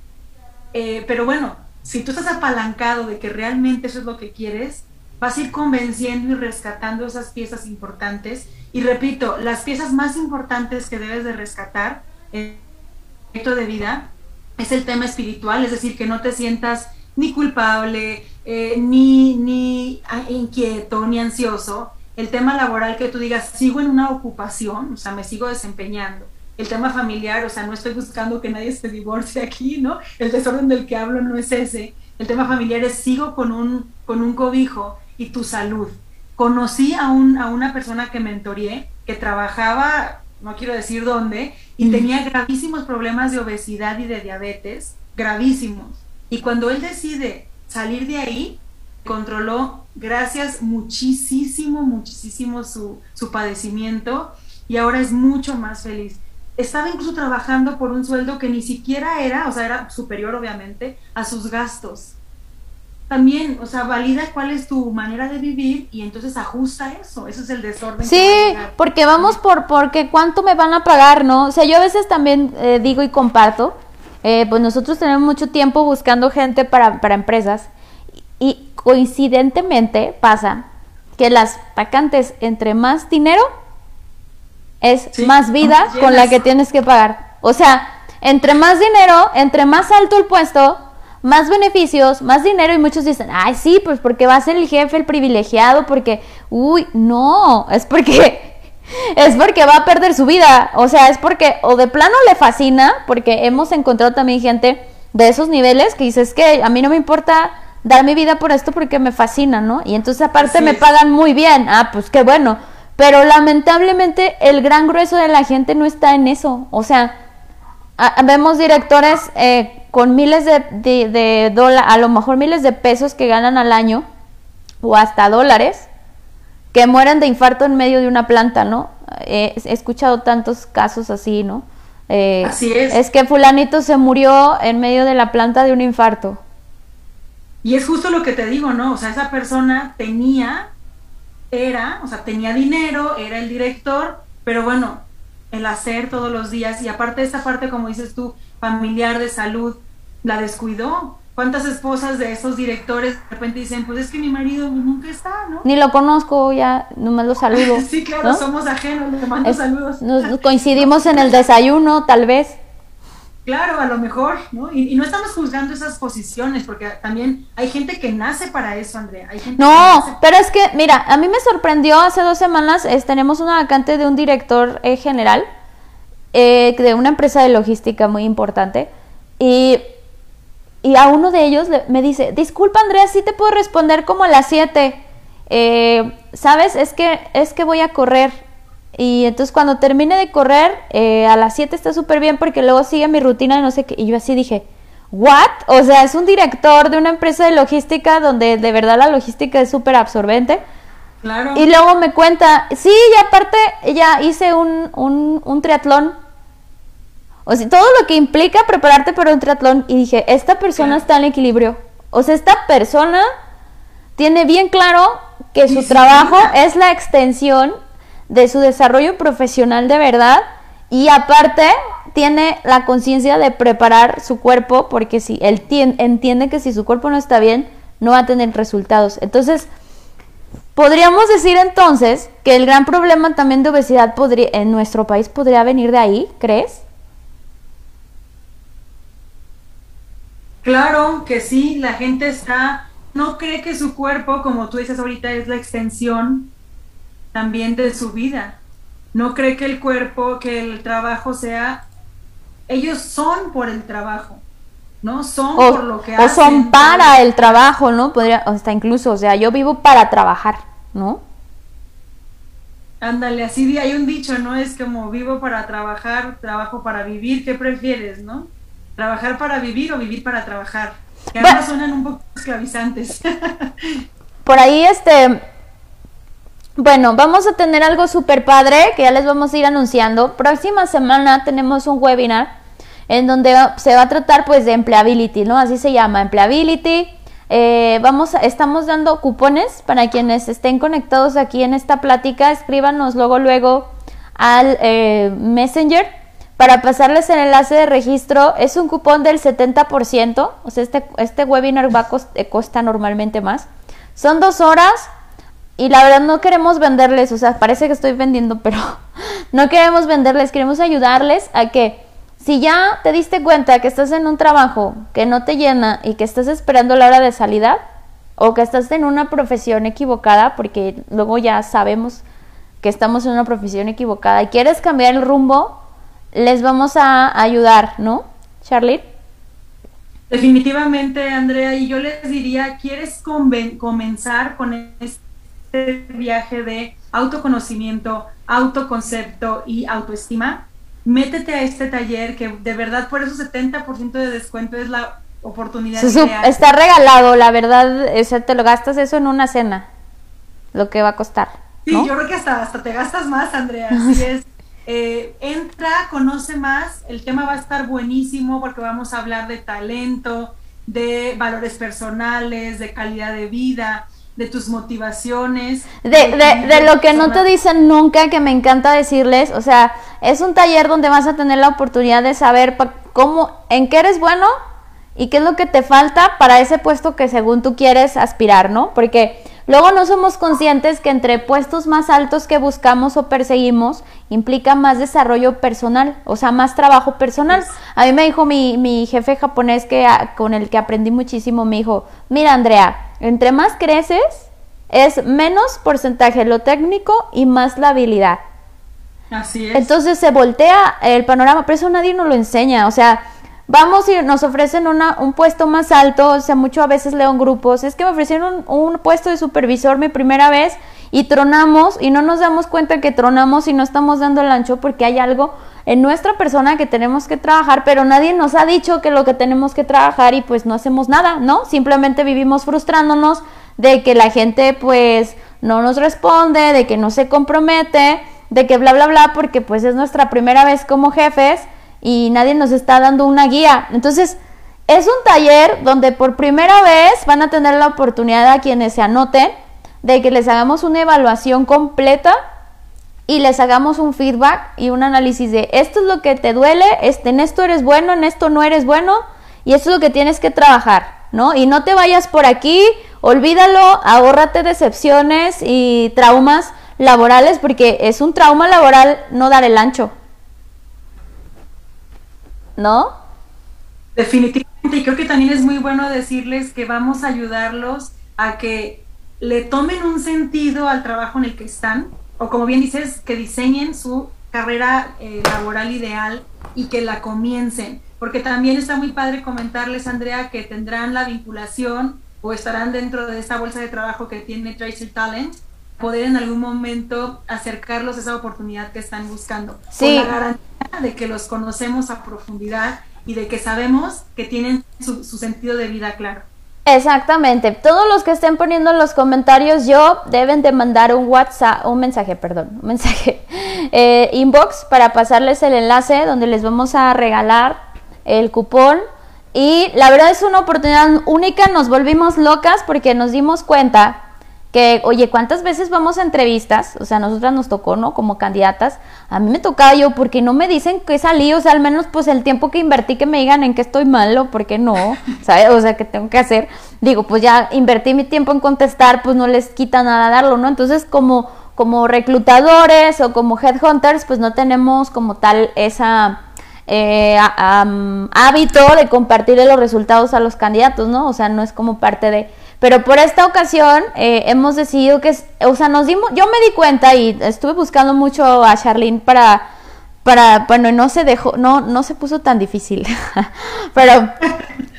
eh, pero bueno, si tú estás apalancado de que realmente eso es lo que quieres, vas a ir convenciendo y rescatando esas piezas importantes. Y repito, las piezas más importantes que debes de rescatar proyecto de vida es el tema espiritual, es decir, que no te sientas ni culpable, eh, ni, ni ah, inquieto, ni ansioso. El tema laboral que tú digas, sigo en una ocupación, o sea, me sigo desempeñando. El tema familiar, o sea, no estoy buscando que nadie se divorcie aquí, ¿no? El desorden del que hablo no es ese. El tema familiar es sigo con un, con un cobijo y tu salud. Conocí a, un, a una persona que mentoreé, que trabajaba no quiero decir dónde, y tenía gravísimos problemas de obesidad y de diabetes, gravísimos. Y cuando él decide salir de ahí, controló, gracias muchísimo, muchísimo su, su padecimiento y ahora es mucho más feliz. Estaba incluso trabajando por un sueldo que ni siquiera era, o sea, era superior obviamente, a sus gastos también, o sea, valida cuál es tu manera de vivir y entonces ajusta eso, eso es el desorden. Sí, porque vamos por, porque cuánto me van a pagar, ¿no? O sea, yo a veces también eh, digo y comparto, eh, pues nosotros tenemos mucho tiempo buscando gente para, para empresas y coincidentemente pasa que las vacantes entre más dinero es más vida con la que tienes que pagar. O sea, entre más dinero, entre más alto el puesto, más beneficios, más dinero y muchos dicen, ay, sí, pues porque va a ser el jefe el privilegiado, porque, uy, no, es porque, es porque va a perder su vida, o sea, es porque o de plano le fascina, porque hemos encontrado también gente de esos niveles que dices que a mí no me importa dar mi vida por esto porque me fascina, ¿no? Y entonces aparte me pagan muy bien, ah, pues qué bueno, pero lamentablemente el gran grueso de la gente no está en eso, o sea, vemos directores eh, con miles de, de, dólares, a lo mejor miles de pesos que ganan al año, o hasta dólares, que mueren de infarto en medio de una planta, ¿no? he escuchado tantos casos así, ¿no? Eh, así es. Es que fulanito se murió en medio de la planta de un infarto. Y es justo lo que te digo, ¿no? O sea, esa persona tenía era, o sea, tenía dinero, era el director, pero bueno, el hacer todos los días y aparte de esta parte, como dices tú, familiar de salud, la descuidó. ¿Cuántas esposas de esos directores de repente dicen, pues es que mi marido nunca está, ¿no? Ni lo conozco, ya nomás lo saludo. sí, claro, somos ajenos, le mando saludos. Nos coincidimos en el desayuno, tal vez. Claro, a lo mejor, ¿no? Y, no estamos juzgando esas posiciones, porque también hay gente que nace para eso, Andrea. Hay gente no, pero es que, mira, a mí me sorprendió hace dos semanas, tenemos una vacante de un director eh, general eh, de una empresa de logística muy importante, y, y a uno de ellos me dice, disculpa Andrea, sí te puedo responder como a las 7. Eh, ¿Sabes? Es que, es que voy a correr y entonces cuando termine de correr, eh, a las 7 está súper bien porque luego sigue mi rutina de no sé qué. Y yo así dije, ¿what? O sea, es un director de una empresa de logística donde de verdad la logística es súper absorbente. Claro. Y luego me cuenta, sí, y aparte ya hice un, un, un triatlón. O sea, todo lo que implica prepararte para un triatlón. Y dije, esta persona está en equilibrio. O sea, esta persona tiene bien claro que su trabajo es la extensión de su desarrollo profesional de verdad y aparte tiene la conciencia de preparar su cuerpo porque si él entiende que si su cuerpo no está bien no va a tener resultados. Entonces, podríamos decir entonces que el gran problema también de obesidad podría, en nuestro país podría venir de ahí, ¿crees? Claro que sí, la gente está, no cree que su cuerpo, como tú dices ahorita, es la extensión también de su vida. No cree que el cuerpo, que el trabajo sea, ellos son por el trabajo, ¿no? Son por lo que hacen. O son para el trabajo, ¿no? Podría, hasta incluso, o sea, yo vivo para trabajar, ¿no? Ándale, así hay un dicho, ¿no? Es como vivo para trabajar, trabajo para vivir, ¿qué prefieres, no? ¿Trabajar para vivir o vivir para trabajar? Que ambas suenan un poco esclavizantes. por ahí, este, bueno, vamos a tener algo súper padre que ya les vamos a ir anunciando. Próxima semana tenemos un webinar en donde se va a tratar pues de empleability, ¿no? Así se llama, empleability. Eh, vamos, estamos dando cupones para quienes estén conectados aquí en esta plática. Escríbanos luego, luego al eh, Messenger para pasarles el enlace de registro. Es un cupón del 70%, o sea, este, este webinar va a costa normalmente más. Son dos horas y la verdad no queremos venderles, o sea, parece que estoy vendiendo, pero no queremos venderles, queremos ayudarles a que si ya te diste cuenta que estás en un trabajo que no te llena y que estás esperando la hora de salida, o que estás en una profesión equivocada, porque luego ya sabemos que estamos en una profesión equivocada y quieres cambiar el rumbo, les vamos a ayudar, ¿no, Charlie? Definitivamente, Andrea, y yo les diría, ¿quieres comenzar con este este viaje de autoconocimiento, autoconcepto y autoestima, métete a este taller que de verdad por eso 70% de descuento es la oportunidad. está regalado, la verdad, te lo gastas eso en una cena, lo que va a costar. Sí, yo creo que hasta, hasta te gastas más, Andrea, así es. Eh, entra, conoce más, el tema va a estar buenísimo porque vamos a hablar de talento, de valores personales, de calidad de vida, de tus motivaciones. De, de, de lo que no te dicen nunca, que me encanta decirles, o sea, es un taller donde vas a tener la oportunidad de saber cómo, en qué eres bueno y qué es lo que te falta para ese puesto que según tú quieres aspirar, ¿no? Porque luego no somos conscientes que entre puestos más altos que buscamos o perseguimos implica más desarrollo personal, o sea, más trabajo personal. A mí me dijo mi, mi jefe japonés que, con el que aprendí muchísimo, me dijo, mira Andrea, entre más creces, es menos porcentaje lo técnico y más la habilidad. Así es. Entonces se voltea el panorama, pero eso nadie nos lo enseña. O sea, vamos y nos ofrecen una, un puesto más alto, o sea, mucho a veces leo en grupos, es que me ofrecieron un, un, puesto de supervisor mi primera vez y tronamos y no nos damos cuenta que tronamos y no estamos dando el ancho porque hay algo en nuestra persona que tenemos que trabajar, pero nadie nos ha dicho que lo que tenemos que trabajar y pues no hacemos nada, ¿no? Simplemente vivimos frustrándonos de que la gente pues no nos responde, de que no se compromete, de que bla, bla, bla, porque pues es nuestra primera vez como jefes y nadie nos está dando una guía. Entonces, es un taller donde por primera vez van a tener la oportunidad a quienes se anoten de que les hagamos una evaluación completa y les hagamos un feedback y un análisis de esto es lo que te duele, este, en esto eres bueno, en esto no eres bueno y esto es lo que tienes que trabajar, ¿no? Y no te vayas por aquí, olvídalo, ahórrate decepciones y traumas laborales porque es un trauma laboral no dar el ancho. ¿No? Definitivamente, y creo que también es muy bueno decirles que vamos a ayudarlos a que le tomen un sentido al trabajo en el que están, o como bien dices, que diseñen su carrera eh, laboral ideal y que la comiencen. Porque también está muy padre comentarles, Andrea, que tendrán la vinculación o estarán dentro de esta bolsa de trabajo que tiene Tracer Talent, poder en algún momento acercarlos a esa oportunidad que están buscando. Sí. Con la garantía de que los conocemos a profundidad y de que sabemos que tienen su, su sentido de vida claro. Exactamente. Todos los que estén poniendo en los comentarios yo deben de mandar un WhatsApp, un mensaje, perdón, un mensaje eh, inbox para pasarles el enlace donde les vamos a regalar el cupón. Y la verdad es una oportunidad única, nos volvimos locas porque nos dimos cuenta que, oye, ¿cuántas veces vamos a entrevistas? O sea, a nosotras nos tocó, ¿no? Como candidatas. A mí me tocaba yo, porque no me dicen que salí, o sea, al menos pues el tiempo que invertí que me digan en qué estoy malo, ¿por qué no? ¿Sabes? O sea, ¿qué tengo que hacer? Digo, pues ya invertí mi tiempo en contestar, pues no les quita nada darlo, ¿no? Entonces, como, como reclutadores o como headhunters, pues no tenemos como tal esa... Eh, hábito de compartirle los resultados a los candidatos, ¿no? O sea, no es como parte de pero por esta ocasión eh, hemos decidido que, o sea, nos dimos, yo me di cuenta y estuve buscando mucho a Charlene para, para, bueno, no se dejó, no, no se puso tan difícil. Pero,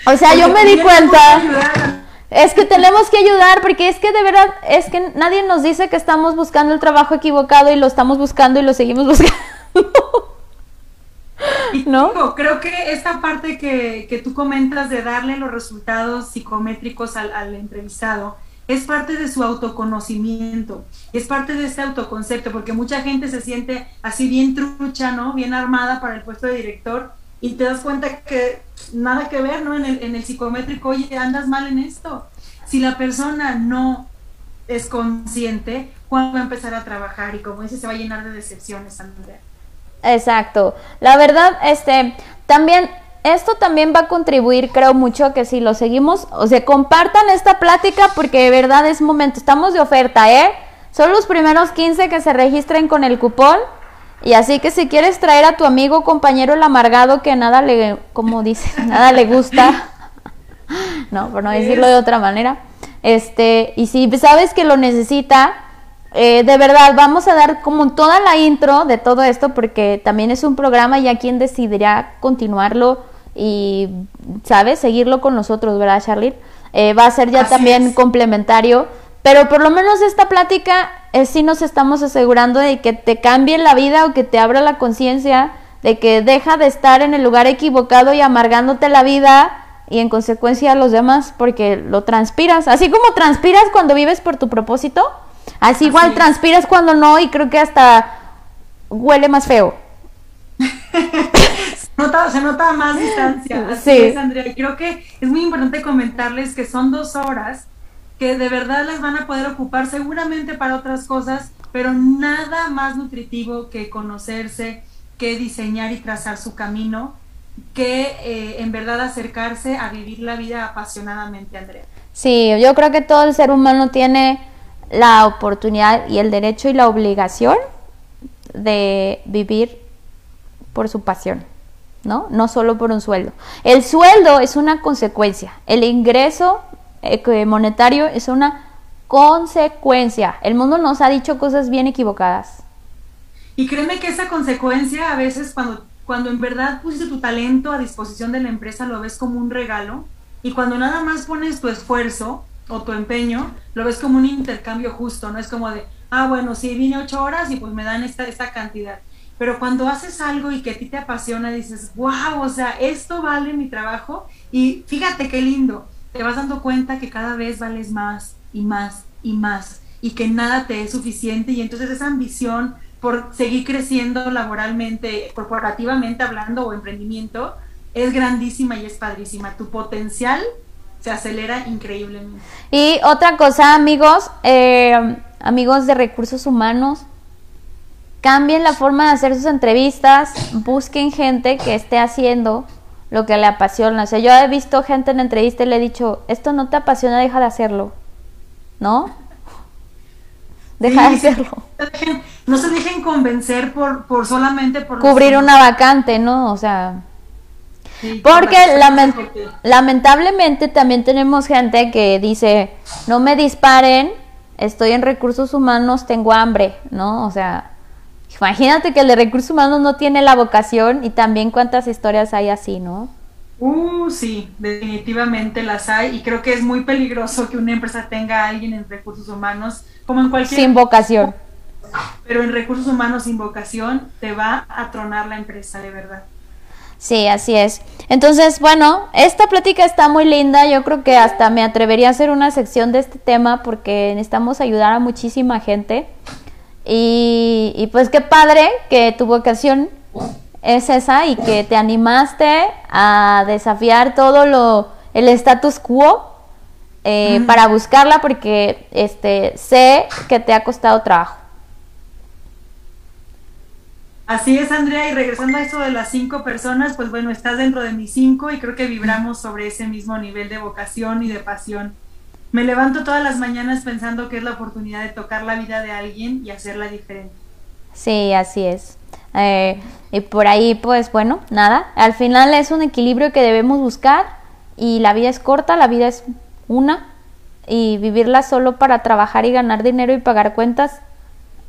o sea, yo me di cuenta. Es que tenemos que ayudar porque es que de verdad es que nadie nos dice que estamos buscando el trabajo equivocado y lo estamos buscando y lo seguimos buscando. ¿No? creo que esta parte que, que, tú comentas de darle los resultados psicométricos al, al, entrevistado es parte de su autoconocimiento, es parte de ese autoconcepto, porque mucha gente se siente así bien trucha, ¿no? Bien armada para el puesto de director y te das cuenta que nada que ver, ¿no? En el, en el psicométrico, oye, andas mal en esto. Si la persona no es consciente, ¿cuándo va a empezar a trabajar? Y como dice, se va a llenar de decepciones, Andrea. Exacto. La verdad, este, también, esto también va a contribuir, creo mucho, que si lo seguimos, o sea, compartan esta plática porque de verdad es momento, estamos de oferta, ¿eh? Son los primeros 15 que se registren con el cupón. Y así que si quieres traer a tu amigo, compañero el amargado que nada le, como dice, nada le gusta, no, por no decirlo de otra manera, este, y si sabes que lo necesita, eh, de verdad, vamos a dar como toda la intro de todo esto porque también es un programa ya quien decidirá continuarlo y, ¿sabes? Seguirlo con nosotros, ¿verdad, Charlie? Eh, va a ser ya también complementario, pero por lo menos esta plática eh, sí nos estamos asegurando de que te cambie la vida o que te abra la conciencia de que deja de estar en el lugar equivocado y amargándote la vida y en consecuencia a los demás porque lo transpiras, así como transpiras cuando vives por tu propósito Así, igual transpiras cuando no y creo que hasta huele más feo. se, nota, se nota más distancia. Así es, Andrea. Y creo que es muy importante comentarles que son dos horas que de verdad les van a poder ocupar seguramente para otras cosas, pero nada más nutritivo que conocerse, que diseñar y trazar su camino, que eh, en verdad acercarse a vivir la vida apasionadamente, Andrea. Sí, yo creo que todo el ser humano tiene la oportunidad y el derecho y la obligación de vivir por su pasión, ¿no? No solo por un sueldo. El sueldo es una consecuencia, el ingreso eh, monetario es una consecuencia. El mundo nos ha dicho cosas bien equivocadas. Y créeme que esa consecuencia a veces cuando, cuando en verdad pusiste tu talento a disposición de la empresa lo ves como un regalo y cuando nada más pones tu esfuerzo, o tu empeño, lo ves como un intercambio justo, no es como de, ah, bueno, sí, vine ocho horas y pues me dan esta, esta cantidad. Pero cuando haces algo y que a ti te apasiona, dices, wow, o sea, esto vale mi trabajo y fíjate qué lindo, te vas dando cuenta que cada vez vales más y más y más y que nada te es suficiente y entonces esa ambición por seguir creciendo laboralmente, corporativamente hablando o emprendimiento, es grandísima y es padrísima. Tu potencial se acelera increíblemente. Y otra cosa, amigos, eh, amigos de recursos humanos, cambien la forma de hacer sus entrevistas, busquen gente que esté haciendo lo que le apasiona. O sea, yo he visto gente en entrevista y le he dicho, esto no te apasiona, deja de hacerlo. ¿No? Deja de hacerlo. No se dejen convencer por, por solamente por... Cubrir una vacante, ¿no? O sea... porque lamentablemente también tenemos gente que dice, no me disparen, estoy en recursos humanos, tengo hambre, ¿no? O sea, imagínate que el de recursos humanos no tiene la vocación y también cuántas historias hay así, ¿no? Uh, sí, definitivamente las hay y creo que es muy peligroso que una empresa tenga a alguien en recursos humanos como en cualquier... Sin vocación. Pero en recursos humanos sin vocación te va a tronar la empresa, de verdad. Sí, así es. Entonces, bueno, esta plática está muy linda. Yo creo que hasta me atrevería a hacer una sección de este tema porque necesitamos ayudar a muchísima gente. Y, y pues qué padre que tu vocación es esa y que te animaste a desafiar todo lo el status quo eh, para buscarla porque este sé que te ha costado trabajo. Así es, Andrea, y regresando a eso de las cinco personas, pues bueno, estás dentro de mis cinco y creo que vibramos sobre ese mismo nivel de vocación y de pasión. Me levanto todas las mañanas pensando que es la oportunidad de tocar la vida de alguien y hacerla diferente. Sí, así es. Eh, y por ahí, pues bueno, nada. Al final es un equilibrio que debemos buscar y la vida es corta, la vida es una y vivirla solo para trabajar y ganar dinero y pagar cuentas,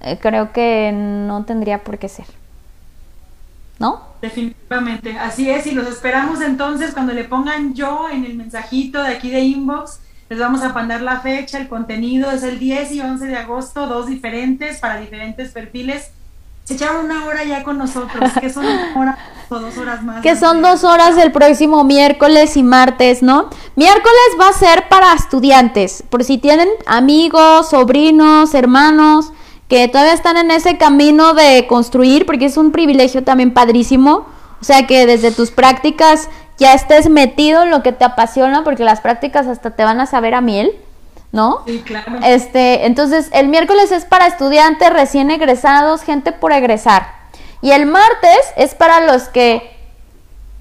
eh, creo que no tendría por qué ser. ¿No? Definitivamente, así es, y los esperamos entonces cuando le pongan yo en el mensajito de aquí de inbox, les vamos a mandar la fecha, el contenido, es el 10 y 11 de agosto, dos diferentes para diferentes perfiles. Se echaron una hora ya con nosotros, que son una hora o dos horas más. Que son dos horas el próximo miércoles y martes, ¿no? Miércoles va a ser para estudiantes, por si tienen amigos, sobrinos, hermanos que todavía están en ese camino de construir, porque es un privilegio también padrísimo. O sea, que desde tus prácticas ya estés metido en lo que te apasiona, porque las prácticas hasta te van a saber a miel, ¿no? Sí, claro. Este, entonces, el miércoles es para estudiantes recién egresados, gente por egresar. Y el martes es para los que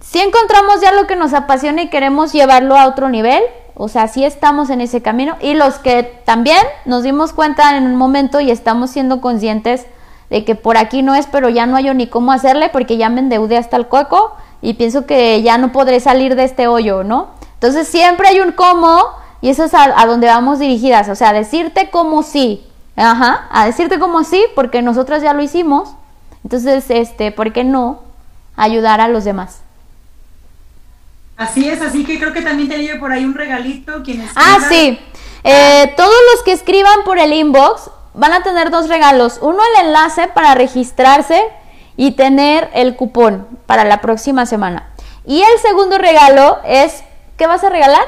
si encontramos ya lo que nos apasiona y queremos llevarlo a otro nivel, o sea, sí estamos en ese camino y los que también nos dimos cuenta en un momento y estamos siendo conscientes de que por aquí no es, pero ya no hay ni cómo hacerle porque ya me endeudé hasta el coco y pienso que ya no podré salir de este hoyo, ¿no? Entonces siempre hay un cómo y eso es a, donde vamos dirigidas, o sea, decirte cómo sí, ajá, a decirte cómo sí porque nosotras ya lo hicimos, entonces, este, ¿por qué no ayudar a los demás? Así es, así que creo que también te llevo por ahí un regalito. Quienes ah, sí. Eh, todos los que escriban por el inbox van a tener dos regalos. Uno, el enlace para registrarse y tener el cupón para la próxima semana. Y el segundo regalo es, ¿qué vas a regalar?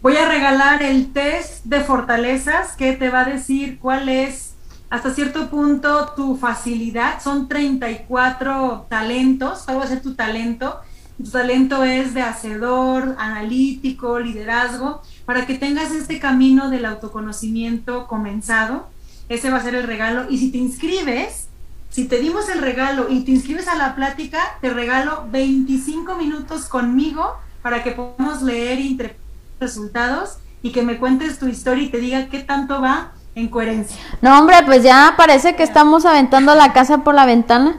Voy a regalar el test de fortalezas que te va a decir cuál es hasta cierto punto tu facilidad. Son 34 talentos, cuál va a ser tu talento tu talento es de hacedor, analítico, liderazgo, para que tengas este camino del autoconocimiento comenzado. Ese va a ser el regalo. Y si te inscribes, si te dimos el regalo y te inscribes a la plática, te regalo 25 minutos conmigo para que podamos leer y interpretar resultados y que me cuentes tu historia y te diga qué tanto va en coherencia. No, hombre, pues ya parece que estamos aventando la casa por la ventana.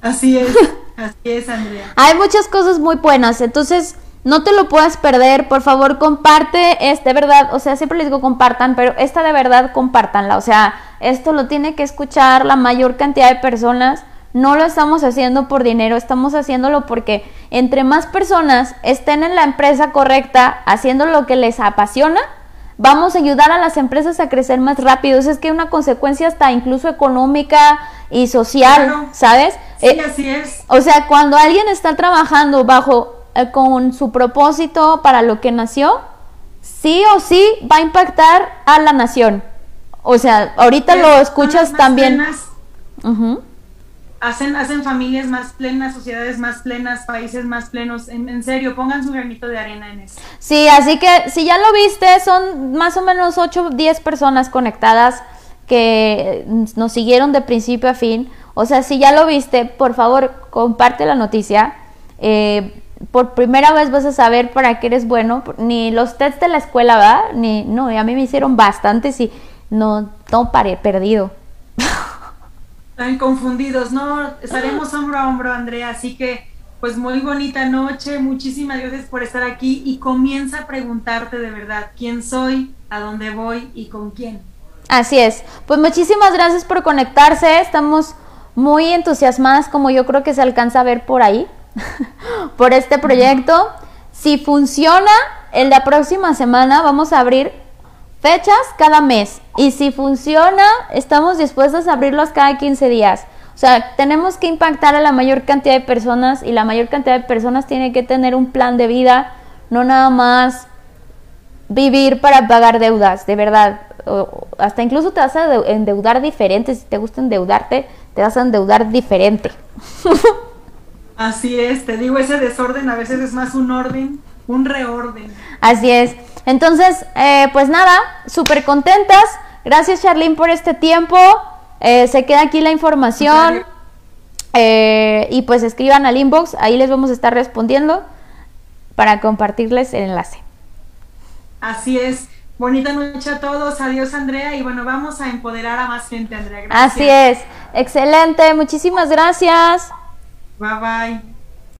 Así es. Así es, Andrea. Hay muchas cosas muy buenas, entonces no te lo puedas perder, por favor comparte, es de verdad, o sea, siempre les digo compartan, pero esta de verdad compártanla, o sea, esto lo tiene que escuchar la mayor cantidad de personas, no lo estamos haciendo por dinero, estamos haciéndolo porque entre más personas estén en la empresa correcta, haciendo lo que les apasiona, vamos a ayudar a las empresas a crecer más rápido. es que hay una consecuencia hasta incluso económica y social, ¿sabes? Sí, eh, así es. O sea, cuando alguien está trabajando bajo eh, con su propósito para lo que nació, sí o sí va a impactar a la nación. O sea, ahorita lo escuchas también. Hacen, hacen familias más plenas, sociedades más plenas, países más plenos. En, serio, pongan su granito de arena en eso. Sí, así que si ya lo viste, son más o menos 8 o 10 personas conectadas que nos siguieron de principio a fin. O sea, si ya lo viste, por favor, comparte la noticia. Eh, por primera vez vas a saber para qué eres bueno. Ni los tests de la escuela, ¿va? Ni, no, a mí me hicieron bastantes y no, no paré, perdido. Están confundidos, no, estaremos hombro a hombro, Andrea, así que pues muy bonita noche, muchísimas gracias por estar aquí y comienza a preguntarte de verdad quién soy, a dónde voy y con quién. Así es, pues muchísimas gracias por conectarse, estamos muy entusiasmadas como yo creo que se alcanza a ver por ahí, por este proyecto. Si funciona, en la próxima semana vamos a abrir fechas cada mes. Y si funciona, estamos dispuestos a abrirlos cada 15 días. O sea, tenemos que impactar a la mayor cantidad de personas y la mayor cantidad de personas tiene que tener un plan de vida, no nada más vivir para pagar deudas, de verdad. hasta incluso te vas a endeudar diferente, si te gusta endeudarte, te vas a endeudar diferente. Así es, te digo, ese desorden a veces es más un orden, un reorden. Así es. Entonces, eh, pues nada, súper contentas. Gracias Charlene por este tiempo. Eh, se queda aquí la información. Eh, y pues escriban al inbox, ahí les vamos a estar respondiendo para compartirles el enlace. Así es. Bonita noche a todos. Adiós, Andrea. Y bueno, vamos a empoderar a más gente, Andrea. Gracias. Así es. Excelente. Muchísimas gracias. Bye bye.